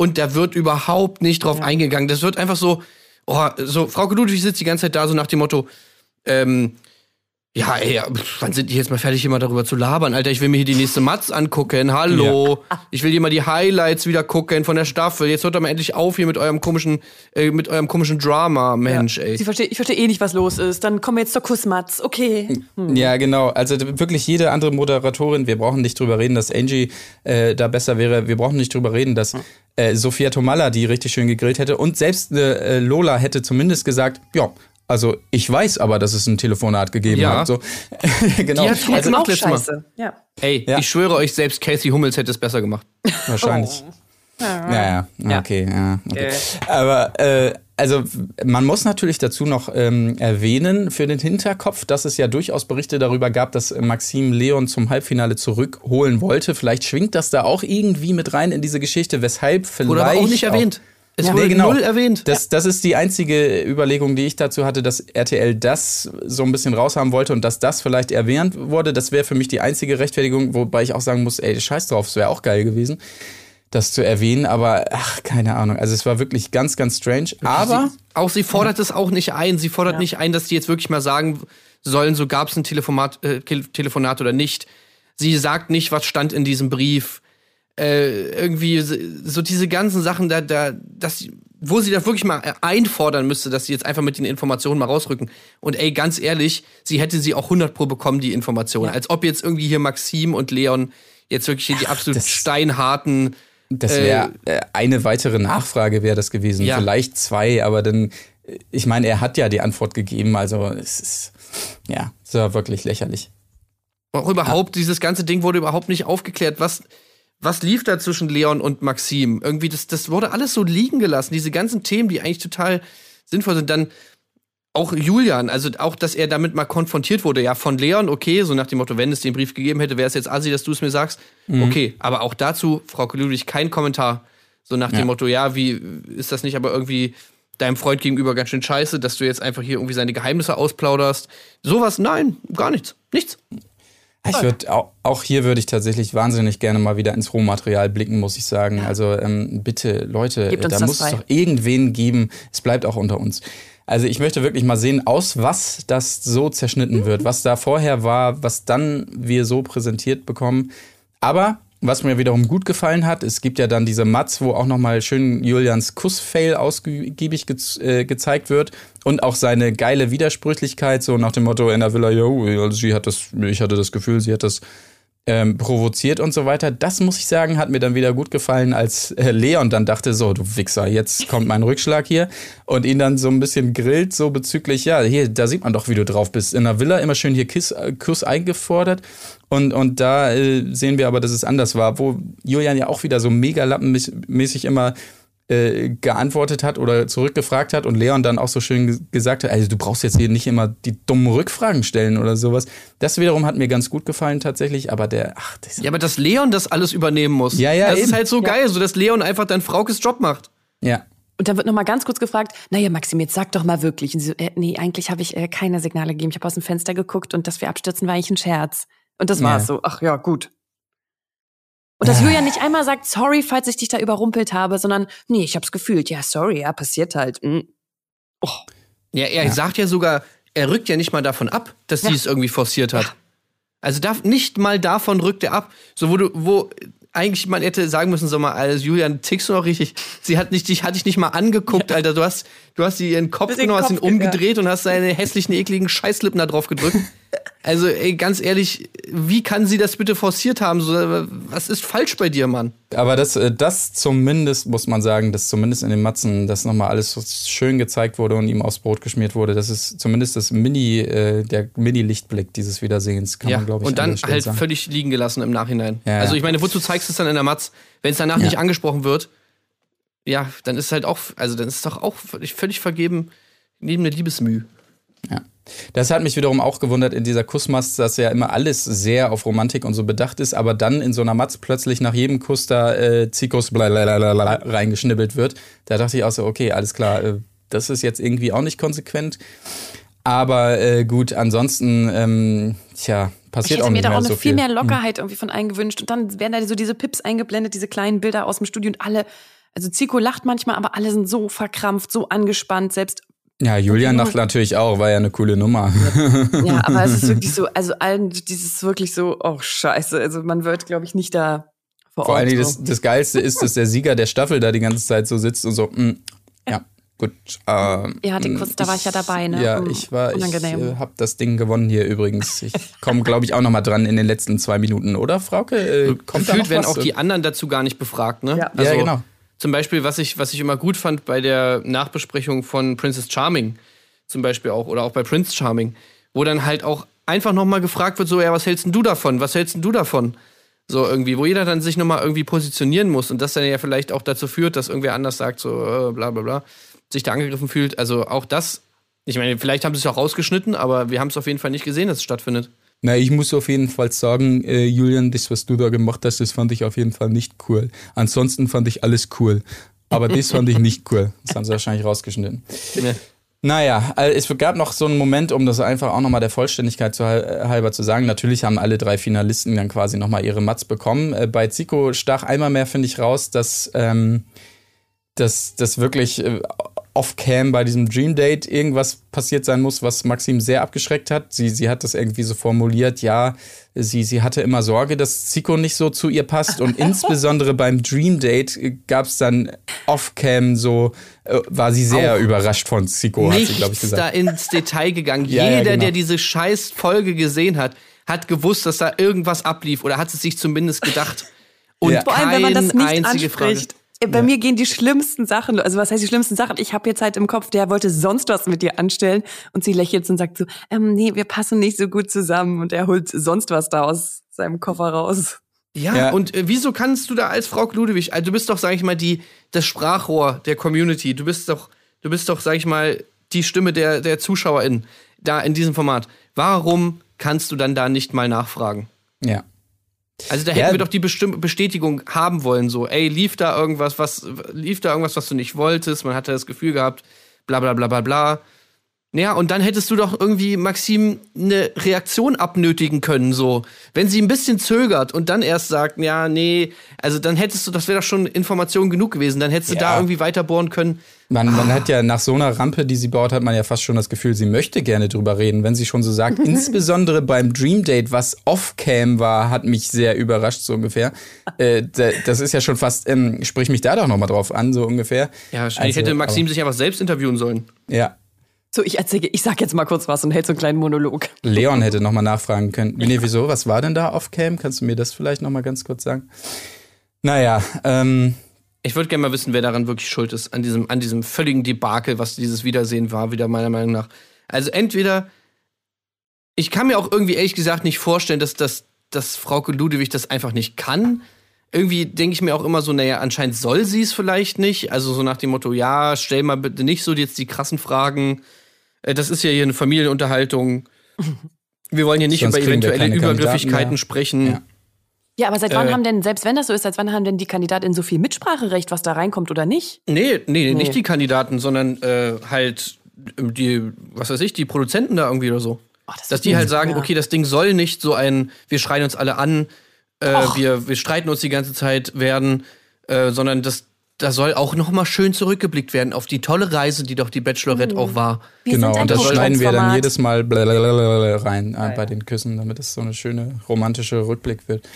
Und da wird überhaupt nicht drauf eingegangen. Das wird einfach so, oh, so, Frau Ludwig sitzt die ganze Zeit da so nach dem Motto, ähm, ja, ey, ja, wann sind die jetzt mal fertig, immer darüber zu labern? Alter, ich will mir hier die nächste Matz angucken. Hallo. Ich will hier mal die Highlights wieder gucken von der Staffel. Jetzt hört doch mal endlich auf hier mit eurem komischen, äh, mit eurem komischen Drama, Mensch, ey. Sie versteht, ich verstehe eh nicht, was los ist. Dann kommen wir jetzt zur Kussmatz. Okay. Ja, genau. Also wirklich jede andere Moderatorin, wir brauchen nicht drüber reden, dass Angie äh, da besser wäre. Wir brauchen nicht drüber reden, dass äh, Sophia Tomalla die richtig schön gegrillt hätte. Und selbst äh, Lola hätte zumindest gesagt, ja, also ich weiß aber, dass es ein Telefonat gegeben Ja. hat. So. genau. Die hat also, gemacht auch letztes Mal. Ja. Ey, Ja. ich schwöre euch, selbst Casey Hummels hätte es besser gemacht. wahrscheinlich. Ja, ja, Ja. okay, ja. Okay. Aber äh, also man muss natürlich dazu noch ähm, erwähnen für den Hinterkopf, dass es ja durchaus Berichte darüber gab, dass äh, Maxim Leon zum Halbfinale zurückholen wollte. Vielleicht schwingt das da auch irgendwie mit rein in diese Geschichte, weshalb vielleicht Oder aber auch nicht erwähnt. Es Ja, wurde nee, genau. null erwähnt. Das, das ist die einzige Überlegung, die ich dazu hatte, dass RTL das so ein bisschen raushaben wollte und dass das vielleicht erwähnt wurde. Das wäre für mich die einzige Rechtfertigung, wobei ich auch sagen muss, ey, scheiß drauf, es wäre auch geil gewesen. Das zu erwähnen, aber ach, keine Ahnung. Also es war wirklich ganz, ganz strange. Aber sie, auch sie fordert es auch nicht ein. Sie fordert nicht ein, dass die jetzt wirklich mal sagen sollen, so gab es ein Telefonat, äh, Telefonat oder nicht. Sie sagt nicht, was stand in diesem Brief. Äh, irgendwie so diese ganzen Sachen, da, da, dass, wo sie da wirklich mal einfordern müsste, dass sie jetzt einfach mit den Informationen mal rausrücken. Und ey, ganz ehrlich, sie hätte sie auch 100 pro bekommen, die Informationen. Ja. Als ob jetzt irgendwie hier Maxim und Leon jetzt wirklich hier die absolut steinharten das wäre äh, äh, eine weitere Nachfrage wäre das gewesen, ja. vielleicht zwei, aber dann, ich meine, er hat ja die Antwort gegeben, also es ist, ja, es war wirklich lächerlich. Auch überhaupt, ja. dieses ganze Ding wurde überhaupt nicht aufgeklärt, was, was lief da zwischen Leon und Maxim? Irgendwie, das, das wurde alles so liegen gelassen, diese ganzen Themen, die eigentlich total sinnvoll sind. Dann auch Julian, also auch, dass er damit mal konfrontiert wurde, ja, von Leon, okay, so nach dem Motto, wenn es den Brief gegeben hätte, wäre es jetzt assi, dass du es mir sagst. Mhm. Okay, aber auch dazu, Frau Ludwig, kein Kommentar. So nach ja. dem Motto, ja, wie ist das nicht aber irgendwie deinem Freund gegenüber ganz schön scheiße, dass du jetzt einfach hier irgendwie seine Geheimnisse ausplauderst? Sowas, nein, gar nichts. Nichts. Ich würde auch, hier würde ich tatsächlich wahnsinnig gerne mal wieder ins Rohmaterial blicken, muss ich sagen. Also ähm, bitte, Leute, da muss frei. es doch irgendwen geben. Es bleibt auch unter uns. Also ich möchte wirklich mal sehen, aus was das so zerschnitten wird, was da vorher war, was dann wir so präsentiert bekommen. Aber was mir wiederum gut gefallen hat, es gibt ja dann diese Mats, wo auch nochmal schön Julians Kussfail ausgiebig ge äh, gezeigt wird und auch seine geile Widersprüchlichkeit, so nach dem Motto in der Villa, yo, also sie hat das, ich hatte das Gefühl, sie hat das ähm, provoziert und so weiter. Das muss ich sagen, hat mir dann wieder gut gefallen, als äh, Leon dann dachte, so, du Wichser, jetzt kommt mein Rückschlag hier und ihn dann so ein bisschen grillt, so bezüglich, ja, hier, da sieht man doch, wie du drauf bist. In der Villa immer schön hier Kiss, äh, Kuss eingefordert und, und da äh, sehen wir aber, dass es anders war, wo Julian ja auch wieder so mega lappenmäßig immer äh, geantwortet hat oder zurückgefragt hat und Leon dann auch so schön gesagt hat, also du brauchst jetzt hier nicht immer die dummen Rückfragen stellen oder sowas. Das wiederum hat mir ganz gut gefallen tatsächlich, aber der, ach, das Ja, aber dass Leon das alles übernehmen muss. Ja, ja, Das eben. ist halt so ja. geil, so dass Leon einfach dann Fraukes Job macht. Ja. Und dann wird noch mal ganz kurz gefragt, naja, Maxim, jetzt sag doch mal wirklich. Und so, äh, nee, eigentlich habe ich äh, keine Signale gegeben. Ich habe aus dem Fenster geguckt und dass wir abstürzen war eigentlich ein Scherz. Und das war's ja. so. Ach ja, gut. Und dass Julian nicht einmal sagt, sorry, falls ich dich da überrumpelt habe, sondern, nee, ich hab's gefühlt. Ja, sorry, ja, passiert halt. Mhm. Oh. Ja, er ja. sagt ja sogar, er rückt ja nicht mal davon ab, dass ja. sie es irgendwie forciert hat. Ja. Also darf, nicht mal davon rückt er ab. So, wo du, wo eigentlich man hätte sagen müssen, so mal, also Julian, tickst du noch richtig? Sie hat nicht, dich, hat dich nicht mal angeguckt, ja. Alter. Du hast, du hast sie ihren Kopf genommen, hast ihn umgedreht ja. und hast seine hässlichen, ekligen Scheißlippen da drauf gedrückt. Also, ey, ganz ehrlich, wie kann sie das bitte forciert haben? Was ist falsch bei dir, Mann? Aber das, äh, das zumindest, muss man sagen, dass zumindest in den Matzen das nochmal alles so schön gezeigt wurde und ihm aufs Brot geschmiert wurde. Das ist zumindest das Mini, äh, der Mini-Lichtblick dieses Wiedersehens, kann ja, man, glaube ich, Und dann halt sagen. völlig liegen gelassen im Nachhinein. Ja, also, ich meine, wozu zeigst du es dann in der Matz? Wenn es danach ja. nicht angesprochen wird, ja, dann ist es halt auch, also dann ist es doch auch völlig, völlig vergeben, neben der Liebesmüh. Ja. Das hat mich wiederum auch gewundert in dieser Kussmast, dass ja immer alles sehr auf Romantik und so bedacht ist, aber dann in so einer Matz plötzlich nach jedem Kuss da äh, Zikus reingeschnibbelt wird. Da dachte ich auch so, okay, alles klar, äh, das ist jetzt irgendwie auch nicht konsequent. Aber äh, gut, ansonsten, ähm, tja, passiert auch nicht mehr so viel. Ich hätte mir da auch eine viel mehr Lockerheit irgendwie von eingewünscht. Und dann werden da so diese Pips eingeblendet, diese kleinen Bilder aus dem Studio und alle, also Zico lacht manchmal, aber alle sind so verkrampft, so angespannt, selbst ja, Julian lacht natürlich auch, war ja eine coole Nummer. Ja, aber es ist wirklich so, also allen, dieses wirklich so, oh Scheiße, also man wird, glaube ich, nicht da vor, vor Ort. Vor allem das, das Geilste ist, dass der Sieger der Staffel da die ganze Zeit so sitzt und so, mh, mm, ja, gut. Äh, ja, den Kurs, da war ich ja dabei, ne? Ja, mm, ich war, Unangenehm. ich äh, habe das Ding gewonnen hier übrigens. Ich komme, glaube ich, auch noch mal dran in den letzten zwei Minuten, oder, Frauke? Äh, kommt Gefühlt werden auch die anderen dazu gar nicht befragt, ne? Ja, also, ja genau. Zum Beispiel, was ich, was ich immer gut fand bei der Nachbesprechung von Princess Charming, zum Beispiel auch, oder auch bei Prince Charming, wo dann halt auch einfach nochmal gefragt wird, so, ja, was hältst denn du davon? Was hältst denn du davon? So irgendwie, wo jeder dann sich nochmal irgendwie positionieren muss und das dann ja vielleicht auch dazu führt, dass irgendwer anders sagt, so, äh, bla bla bla, sich da angegriffen fühlt. Also auch das, ich meine, vielleicht haben sie es auch rausgeschnitten, aber wir haben es auf jeden Fall nicht gesehen, dass es stattfindet. Na, ich muss auf jeden Fall sagen, äh, Julian, das, was du da gemacht hast, das fand ich auf jeden Fall nicht cool. Ansonsten fand ich alles cool. Aber das fand ich nicht cool. Das haben sie wahrscheinlich rausgeschnitten. Ja. Naja, also es gab noch so einen Moment, um das einfach auch nochmal der Vollständigkeit zu, halber zu sagen. Natürlich haben alle drei Finalisten dann quasi nochmal ihre Mats bekommen. Äh, bei Zico stach einmal mehr, finde ich, raus, dass, ähm, dass, dass wirklich äh, off-cam bei diesem Dream Date irgendwas passiert sein muss, was Maxim sehr abgeschreckt hat. Sie, sie hat das irgendwie so formuliert, ja, sie, sie hatte immer Sorge, dass Zico nicht so zu ihr passt. Und insbesondere beim Dream Date gab es dann off-cam so, äh, war sie sehr Auch überrascht von Zico, hat sie, glaube ich, Nichts da gesagt. ins Detail gegangen. Ja, ja, Jeder, genau. der diese scheiß Folge gesehen hat, hat gewusst, dass da irgendwas ablief oder hat es sich zumindest gedacht. Und Ja. Vor allem, wenn man das nicht einzige Frage. Bei mir gehen die schlimmsten Sachen, also was heißt die schlimmsten Sachen? Ich habe jetzt halt im Kopf, der wollte sonst was mit dir anstellen und sie lächelt und sagt so, ähm, nee, wir passen nicht so gut zusammen und er holt sonst was da aus seinem Koffer raus. Ja, Ja. und äh, wieso kannst du da als Frau Ludewig, also du bist doch, sag ich mal, die, das Sprachrohr der Community. Du bist doch, du bist doch, sag ich mal, die Stimme der, der ZuschauerInnen da in diesem Format. Warum kannst du dann da nicht mal nachfragen? Ja. Also da Ja. hätten wir doch die Bestimm Bestätigung haben wollen, so, ey, lief da irgendwas, was, lief da irgendwas, was du nicht wolltest, man hatte das Gefühl gehabt, bla bla bla bla bla. Ja, und dann hättest du doch irgendwie Maxim eine Reaktion abnötigen können, so. Wenn sie ein bisschen zögert und dann erst sagt, ja, nee, also dann hättest du, das wäre doch schon Information genug gewesen, dann hättest du Ja. da irgendwie weiter bohren können. Man, man hat ja nach so einer Rampe, die sie baut, hat man ja fast schon das Gefühl, sie möchte gerne drüber reden, wenn sie schon so sagt. Insbesondere beim Dream Date, was off-cam war, hat mich sehr überrascht, so ungefähr. Äh, da- das ist ja schon fast, ähm, sprich mich da doch nochmal drauf an, so ungefähr. Ja, wahrscheinlich Also, hätte Maxim sich einfach selbst interviewen sollen. Ja. So, ich erzähle, ich sag jetzt mal kurz was und hält so einen kleinen Monolog. Leon hätte nochmal nachfragen können. Nee, wieso? Was war denn da off-cam? Kannst du mir das vielleicht nochmal ganz kurz sagen? Naja, ähm, Ich würde gerne mal wissen, wer daran wirklich schuld ist, an diesem, an diesem völligen Debakel, was dieses Wiedersehen war, wieder meiner Meinung nach. Also entweder, ich kann mir auch irgendwie ehrlich gesagt nicht vorstellen, dass, dass, dass Frauke Ludewig das einfach nicht kann. Irgendwie denke ich mir auch immer so, naja, anscheinend soll sie es vielleicht nicht. Also so nach dem Motto, ja, stell mal bitte nicht so jetzt die krassen Fragen. Äh, Das ist ja hier eine Familienunterhaltung. Wir wollen hier nicht Sonst über eventuelle Kandidaten Übergriffigkeiten mehr. sprechen. Ja. Ja, aber seit wann Äh. haben denn, selbst wenn das so ist, seit wann haben denn die Kandidatin so viel Mitspracherecht, was da reinkommt oder nicht? Nee, nee, Nee. nicht die Kandidaten, sondern äh, halt die, was weiß ich, die Produzenten da irgendwie oder so. Ach, das Dass die halt sagen, ja. okay, das Ding soll nicht so ein, wir schreien uns alle an, äh, wir, wir streiten uns die ganze Zeit werden, äh, sondern das, da soll auch noch mal schön zurückgeblickt werden auf die tolle Reise, die doch die Bachelorette auch war. Wir genau. Und das schneiden wir dann jedes Mal rein äh, bei den Küssen, damit es so eine schöne romantische Rückblick wird.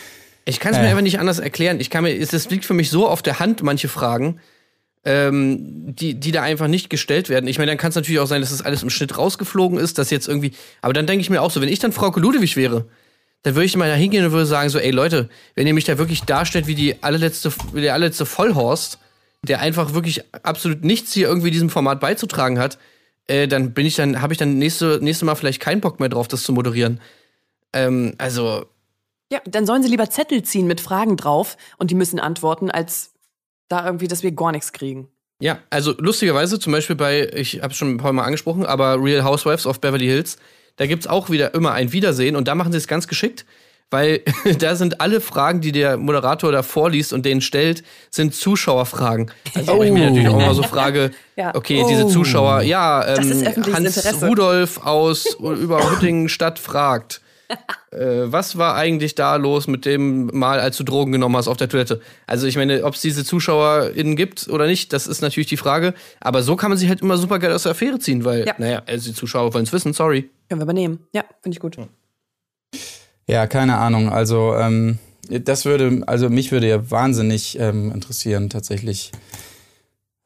Ich kann es Äh. mir einfach nicht anders erklären. Ich kann mir, es es liegt für mich so auf der Hand, manche Fragen, ähm, die, die da einfach nicht gestellt werden. Ich meine, dann kann es natürlich auch sein, dass das alles im Schnitt rausgeflogen ist, dass jetzt irgendwie. Aber dann denke ich mir auch so, wenn ich dann Frauke Ludewig wäre, dann würde ich mal da hingehen und würde sagen: so, ey Leute, wenn ihr mich da wirklich darstellt wie die allerletzte, wie der allerletzte Vollhorst, der einfach wirklich absolut nichts hier irgendwie diesem Format beizutragen hat, äh, dann bin ich dann, habe ich dann nächste, nächste Mal vielleicht keinen Bock mehr drauf, das zu moderieren. Ähm, also, Ja, dann sollen sie lieber Zettel ziehen mit Fragen drauf und die müssen antworten, als da irgendwie, dass wir gar nichts kriegen. Ja, also lustigerweise zum Beispiel bei, ich habe es schon ein paar Mal angesprochen, aber Real Housewives of Beverly Hills, da gibt's auch wieder immer ein Wiedersehen und da machen sie es ganz geschickt, weil da sind alle Fragen, die der Moderator da vorliest und denen stellt, sind Zuschauerfragen. Also wo ich mir natürlich auch mal so frage, Ja. okay, Oh. diese Zuschauer, ja, Das ist ähm, Hans Interesse. Rudolf aus über Hüttingenstadt fragt. Äh, was war eigentlich da los mit dem Mal, als du Drogen genommen hast auf der Toilette? Also ich meine, ob es diese ZuschauerInnen gibt oder nicht, das ist natürlich die Frage. Aber so kann man sich halt immer super geil aus der Affäre ziehen, weil, Ja. naja, also die Zuschauer wollen es wissen, sorry. Können wir übernehmen. Ja, finde ich gut. Ja, keine Ahnung. Also, ähm, das würde, also mich würde ja wahnsinnig ähm, interessieren, tatsächlich,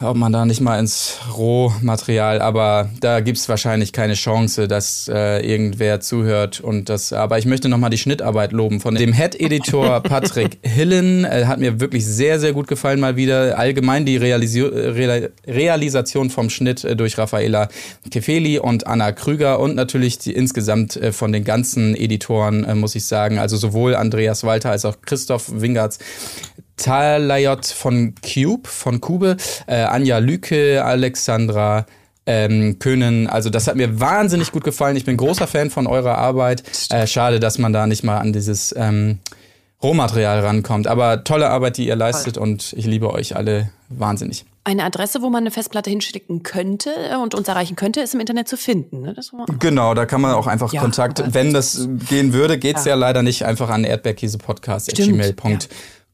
ob man da nicht mal ins Rohmaterial, aber da gibt's wahrscheinlich keine Chance, dass äh, irgendwer zuhört und das, aber ich möchte nochmal die Schnittarbeit loben von dem Head-Editor Patrick Hillen, äh, hat mir wirklich sehr, sehr gut gefallen mal wieder. Allgemein die Realisi Real Realisation vom Schnitt äh, durch Raffaela Kefeli und Anna Krüger und natürlich die insgesamt äh, von den ganzen Editoren, äh, muss ich sagen, also sowohl Andreas Walter als auch Christoph Wingertz Talayot von Cube, von Kube, äh, Anja Lüke, Alexandra ähm, Könen. Also das hat mir wahnsinnig gut gefallen. Ich bin großer Fan von eurer Arbeit. Äh, schade, dass man da nicht mal an dieses ähm, Rohmaterial rankommt. Aber tolle Arbeit, die ihr leistet und ich liebe euch alle wahnsinnig. eine Adresse, wo man eine Festplatte hinschicken könnte und uns erreichen könnte, ist im Internet zu finden. Ne? Genau, da kann man auch einfach Ja, Kontakt, wenn das gehen würde, geht's ja. Ja. leider nicht einfach an Stimmt,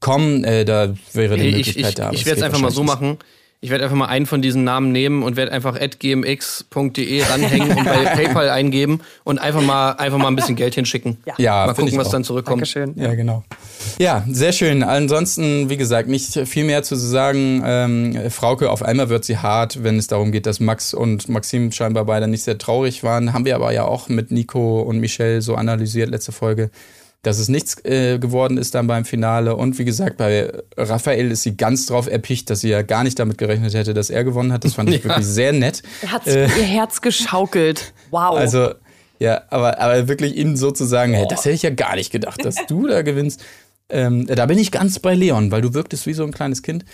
erdbeerkäsepodcast.gmail.com. Äh, da wäre die ich Möglichkeit ich, da. aber ich werde es einfach mal so machen. Ich werde einfach mal einen von diesen Namen nehmen und werde einfach gmx.de ranhängen und bei PayPal eingeben und einfach mal, einfach mal ein bisschen Geld hinschicken. Ja. Ja, Mal gucken, ich was auch. dann zurückkommt. Dankeschön. Ja, genau. Ja, sehr schön. Ansonsten, wie gesagt, nicht viel mehr zu sagen. Ähm, Frauke, auf einmal wird sie hart, wenn es darum geht, dass Max und Maxim scheinbar beide nicht sehr traurig waren. Haben wir aber ja auch mit Nico und Michelle so analysiert, letzte Folge, dass es nichts äh, geworden ist dann beim Finale. Und wie gesagt, bei Raphael ist sie ganz drauf erpicht, dass sie ja gar nicht damit gerechnet hätte, dass er gewonnen hat. Das fand ich Ja. wirklich sehr nett. Er hat ihr Herz geschaukelt. Wow. Also, ja, aber, aber wirklich ihm so zu sagen, hey, das hätte ich ja gar nicht gedacht, dass du da gewinnst. Ähm, da bin ich ganz bei Leon, weil du wirktest wie so ein kleines Kind.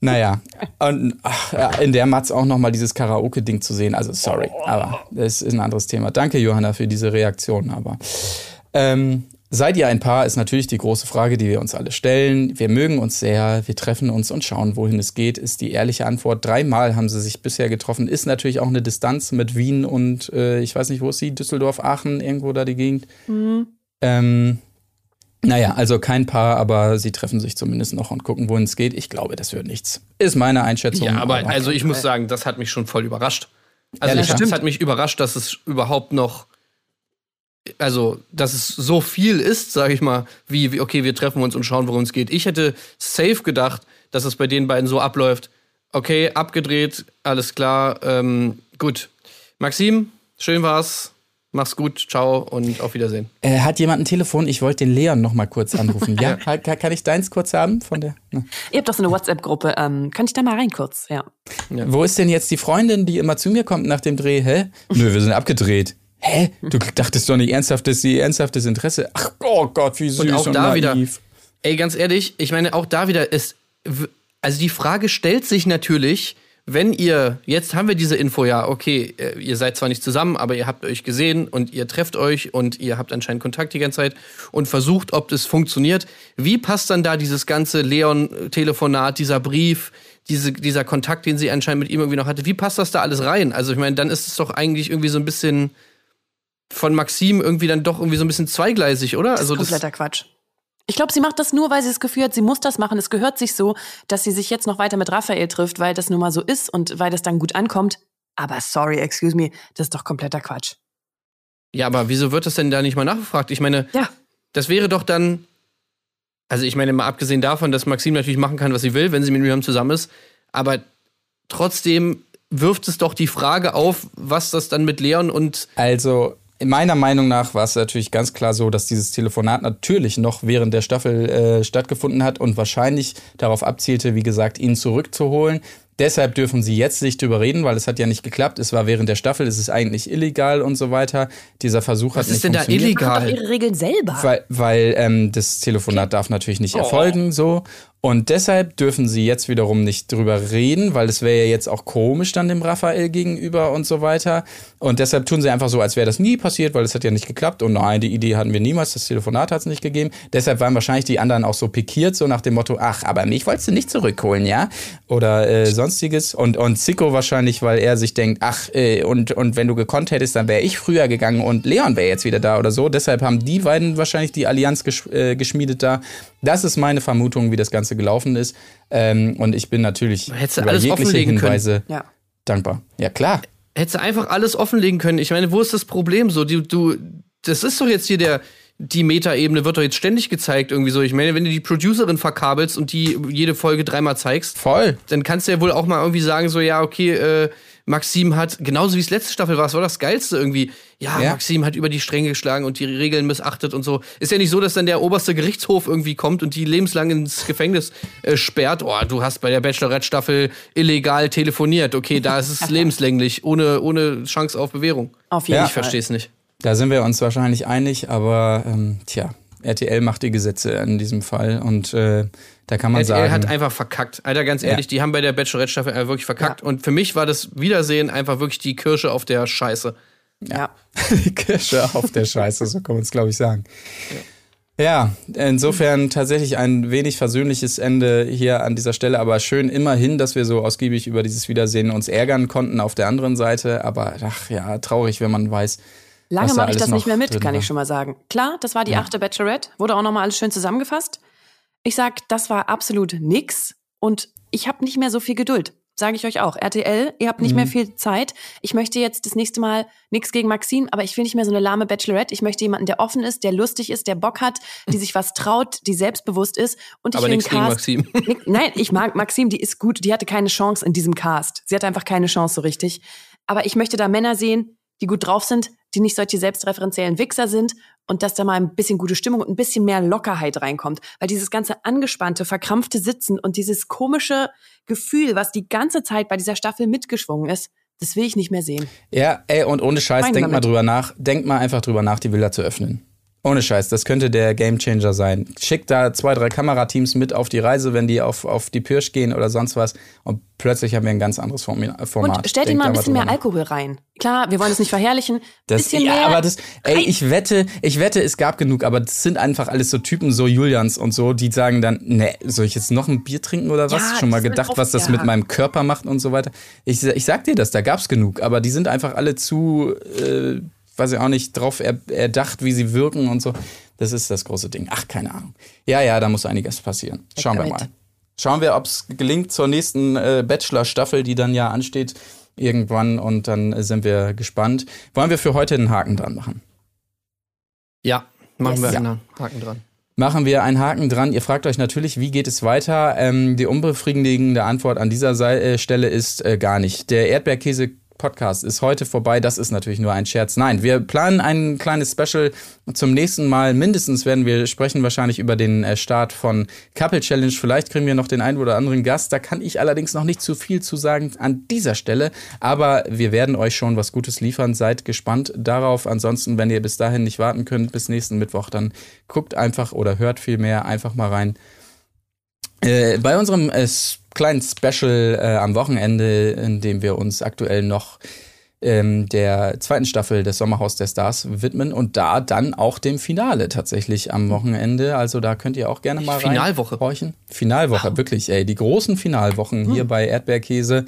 Naja, und ach, in der Matz auch nochmal dieses Karaoke-Ding zu sehen. Also, sorry, aber das ist ein anderes Thema. Danke, Johanna, für diese Reaktion. Aber ähm, seid ihr ein Paar, ist natürlich die große Frage, die wir uns alle stellen. Wir mögen uns sehr, wir treffen uns und schauen, wohin es geht, ist die ehrliche Antwort. Dreimal haben sie sich bisher getroffen. Ist natürlich auch eine Distanz mit Wien und äh, ich weiß nicht, wo ist sie? Düsseldorf, Aachen, irgendwo da die Gegend. Ähm, naja, also kein Paar, aber sie treffen sich zumindest noch und gucken, wohin es geht. Ich glaube, das wird nichts. Ist meine Einschätzung. Ja, aber also ich muss sagen, das hat mich schon voll überrascht. Also das ja? hat mich überrascht, dass es überhaupt noch, also dass es so viel ist, sage ich mal, wie, wie okay, wir treffen uns und schauen, worum es geht. Ich hätte safe gedacht, dass es bei den beiden so abläuft. Okay, abgedreht, alles klar, ähm, gut. Maxim, schön war's. Mach's gut, ciao und auf Wiedersehen. Äh, hat jemand ein Telefon? Ich wollte den Leon noch mal kurz anrufen. ja, kann, kann ich deins kurz haben von der? Na. Ihr habt doch so eine WhatsApp-Gruppe. Ähm, kann ich da mal rein kurz? Ja. Wo ist denn jetzt die Freundin, die immer zu mir kommt nach dem Dreh? Hä? Nö, wir sind abgedreht. Hä? Du dachtest doch nicht ernsthaft, dass sie ernsthaftes Interesse. Ach oh Gott, wie süß Und und, auch da wieder, naiv. ey, ganz ehrlich, ich meine, auch da wieder ist, also die Frage stellt sich natürlich, wenn ihr, jetzt haben wir diese Info, ja, okay, äh, ihr seid zwar nicht zusammen, aber ihr habt euch gesehen und ihr trefft euch und ihr habt anscheinend Kontakt die ganze Zeit und versucht, ob das funktioniert. Wie passt dann da dieses ganze Leon-Telefonat, dieser Brief, diese, dieser Kontakt, den sie anscheinend mit ihm irgendwie noch hatte, wie passt das da alles rein? Also ich meine, dann ist es doch eigentlich irgendwie so ein bisschen von Maxim irgendwie dann doch irgendwie so ein bisschen zweigleisig, oder? Das Also ist kompletter Quatsch. Ich glaube, sie macht das nur, weil sie das Gefühl hat, sie muss das machen. Es gehört sich so, dass sie sich jetzt noch weiter mit Raphael trifft, weil das nun mal so ist und weil das dann gut ankommt. Aber sorry, excuse me, das ist doch kompletter Quatsch. Ja, aber wieso wird das denn da nicht mal nachgefragt? Ich meine, Ja. das wäre doch dann. Also, ich meine, mal abgesehen davon, dass Maxim natürlich machen kann, was sie will, wenn sie mit Miriam zusammen ist. Aber trotzdem wirft es doch die Frage auf, was das dann mit Leon und. Also, meiner Meinung nach war es natürlich ganz klar so, dass dieses Telefonat natürlich noch während der Staffel äh, stattgefunden hat und wahrscheinlich darauf abzielte, wie gesagt, ihn zurückzuholen. Deshalb dürfen sie jetzt nicht drüber reden, weil es hat ja nicht geklappt. Es war während der Staffel, es ist eigentlich illegal und so weiter. Dieser Versuch Was hat nicht ist denn da funktioniert. Macht doch illegal? ihre Regeln selber. Weil, weil ähm, das Telefonat darf natürlich nicht erfolgen, so. Und deshalb dürfen sie jetzt wiederum nicht drüber reden, weil es wäre ja jetzt auch komisch dann dem Raphael gegenüber und so weiter. Und deshalb tun sie einfach so, als wäre das nie passiert, weil es hat ja nicht geklappt. Und nein, die Idee hatten wir niemals, das Telefonat hat es nicht gegeben. Deshalb waren wahrscheinlich die anderen auch so pikiert, so nach dem Motto, ach, aber mich wolltest du nicht zurückholen, ja? Oder äh, sonstiges. Und, und Zico wahrscheinlich, weil er sich denkt, ach, äh, und, und wenn du gekonnt hättest, dann wäre ich früher gegangen und Leon wäre jetzt wieder da oder so. Deshalb haben die beiden wahrscheinlich die Allianz gesch äh, geschmiedet da. Das ist meine Vermutung, wie das Ganze gelaufen ist. Ähm, und ich bin natürlich über alles jegliche offenlegen können. Hinweise Ja. dankbar. Ja, klar. Hättest du einfach alles offenlegen können. Ich meine, wo ist das Problem? So, du, du, das ist doch jetzt hier der, die Metaebene wird doch jetzt ständig gezeigt irgendwie so. Ich meine, wenn du die Producerin verkabelst und die jede Folge dreimal zeigst, Voll. dann kannst du ja wohl auch mal irgendwie sagen, so, ja, okay, äh, Maxim hat, genauso wie es letzte Staffel war, es war das Geilste irgendwie. Ja, Ja. Maxim hat über die Stränge geschlagen und die Regeln missachtet und so. Ist ja nicht so, dass dann der oberste Gerichtshof irgendwie kommt und die lebenslang ins Gefängnis äh, sperrt. Oh, du hast bei der Bachelorette-Staffel illegal telefoniert. Okay, da ist es lebenslänglich, ohne, ohne Chance auf Bewährung. Auf jeden Ja. Ich Fall. verstehe es nicht. Da sind wir uns wahrscheinlich einig, aber ähm, tja, RTL macht die Gesetze in diesem Fall und äh, da kann man RTL sagen. hat einfach verkackt. Alter, ganz ehrlich, die haben bei der Bachelorette-Staffel einfach wirklich verkackt. Und für mich war das Wiedersehen einfach wirklich die Kirsche auf der Scheiße. Ja. die Kirsche auf der Scheiße, so kann man es, glaube ich, sagen. Ja, insofern tatsächlich ein wenig versöhnliches Ende hier an dieser Stelle, aber schön immerhin, dass wir so ausgiebig über dieses Wiedersehen uns ärgern konnten auf der anderen Seite. Aber ach ja, traurig, wenn man weiß. Lange da mache ich das nicht mehr mit, kann war. ich schon mal sagen. Klar, das war die achte Bachelorette, wurde auch nochmal alles schön zusammengefasst. Ich sag, das war absolut nix und ich habe nicht mehr so viel Geduld. Sage ich euch auch. RTL, ihr habt nicht Mhm. mehr viel Zeit. Ich möchte jetzt das nächste Mal nichts gegen Maxim, aber ich will nicht mehr so eine lahme Bachelorette. Ich möchte jemanden, der offen ist, der lustig ist, der Bock hat, die sich was traut, die selbstbewusst ist. Und ich Aber will nichts gegen. Maxim. Nick- Nein, ich mag Maxim, die ist gut. Die hatte keine Chance in diesem Cast. Sie hatte einfach keine Chance so richtig. Aber ich möchte da Männer sehen, die gut drauf sind, die nicht solche selbstreferenziellen Wichser sind und dass da mal ein bisschen gute Stimmung und ein bisschen mehr Lockerheit reinkommt. Weil dieses ganze angespannte, verkrampfte Sitzen und dieses komische Gefühl, was die ganze Zeit bei dieser Staffel mitgeschwungen ist, das will ich nicht mehr sehen. Ja, ey, und ohne Scheiß, Rein denkt mal damit. drüber nach. Denkt mal einfach drüber nach, die Villa zu öffnen. Ohne Scheiß, das könnte der Gamechanger sein. Schickt da zwei, drei Kamerateams mit auf die Reise, wenn die auf, auf die Pirsch gehen oder sonst was. Und plötzlich haben wir ein ganz anderes Format. Und stellt ihm mal ein bisschen mehr. Alkohol rein. Klar, wir wollen es nicht verherrlichen. Das, bisschen ja, mehr. aber das, ey, ich wette, ich wette, es gab genug, aber das sind einfach alles so Typen, so Julians und so, die sagen dann, ne, soll ich jetzt noch ein Bier trinken oder was? Ja, Schon mal gedacht, oft- was das ja. mit meinem Körper macht und so weiter. Ich, ich sag dir das, da gab's genug, aber die sind einfach alle zu, äh, weiß ich auch nicht, drauf er, erdacht, wie sie wirken und so. Das ist das große Ding. Ach, keine Ahnung. Ja, ja, da muss einiges passieren. Schauen wir mal. Schauen wir, ob es gelingt zur nächsten äh, Bachelor-Staffel, die dann ja ansteht irgendwann und dann äh, sind wir gespannt. Wollen wir für heute einen Haken dran machen? Ja, machen Yes. wir Ja. einen Haken dran. Machen wir einen Haken dran. Ihr fragt euch natürlich, wie geht es weiter? Ähm, die unbefriedigende Antwort an dieser äh, Stelle ist äh, gar nicht. Der Erdbeerkäse Podcast ist heute vorbei. Das ist natürlich nur ein Scherz. Nein, wir planen ein kleines Special zum nächsten Mal. Mindestens werden wir sprechen wahrscheinlich über den äh, Start von Couple Challenge. Vielleicht kriegen wir noch den einen oder anderen Gast. Da kann ich allerdings noch nicht zu viel zu sagen an dieser Stelle. Aber wir werden euch schon was Gutes liefern. Seid gespannt darauf. Ansonsten, wenn ihr bis dahin nicht warten könnt, bis nächsten Mittwoch, dann guckt einfach oder hört vielmehr einfach mal rein. Äh, bei unserem äh, kleinen Special äh, am Wochenende, in dem wir uns aktuell noch ähm, der zweiten Staffel des Sommerhaus der Stars widmen und da dann auch dem Finale tatsächlich am Wochenende. Also da könnt ihr auch gerne mal rein. Finalwoche. horchen. Finalwoche, wirklich, ey. Die großen Finalwochen hier bei Erdbeerkäse.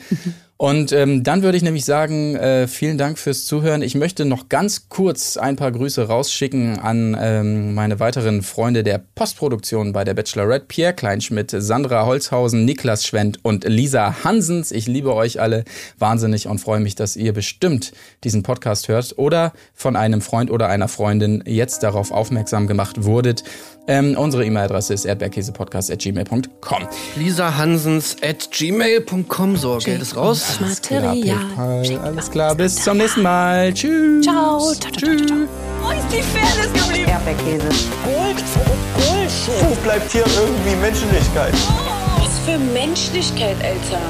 Und ähm, dann würde ich nämlich sagen, äh, vielen Dank fürs Zuhören. Ich möchte noch ganz kurz ein paar Grüße rausschicken an ähm, meine weiteren Freunde der Postproduktion bei der Bachelorette. Pierre Kleinschmidt, Sandra Holzhausen, Niklas Schwendt und Lisa Hansens. Ich liebe euch alle wahnsinnig und freue mich, dass ihr bestimmt diesen Podcast hört oder von einem Freund oder einer Freundin jetzt darauf aufmerksam gemacht wurdet. Ähm, unsere E-Mail-Adresse ist erdbeerkäsepodcast.gmail.com. Lisa Hansens at gmail.com. So, Geld ist raus. Material. PayPal. Alles klar, bis zum nächsten Mal. Tschüss. Ciao. Ciao, ciao, ciao, ciao. Wo ist die Fairness geblieben? Erdbeerkäse. Gold, Bullshit. Wo bleibt hier irgendwie Menschlichkeit? Was für Menschlichkeit, Alter.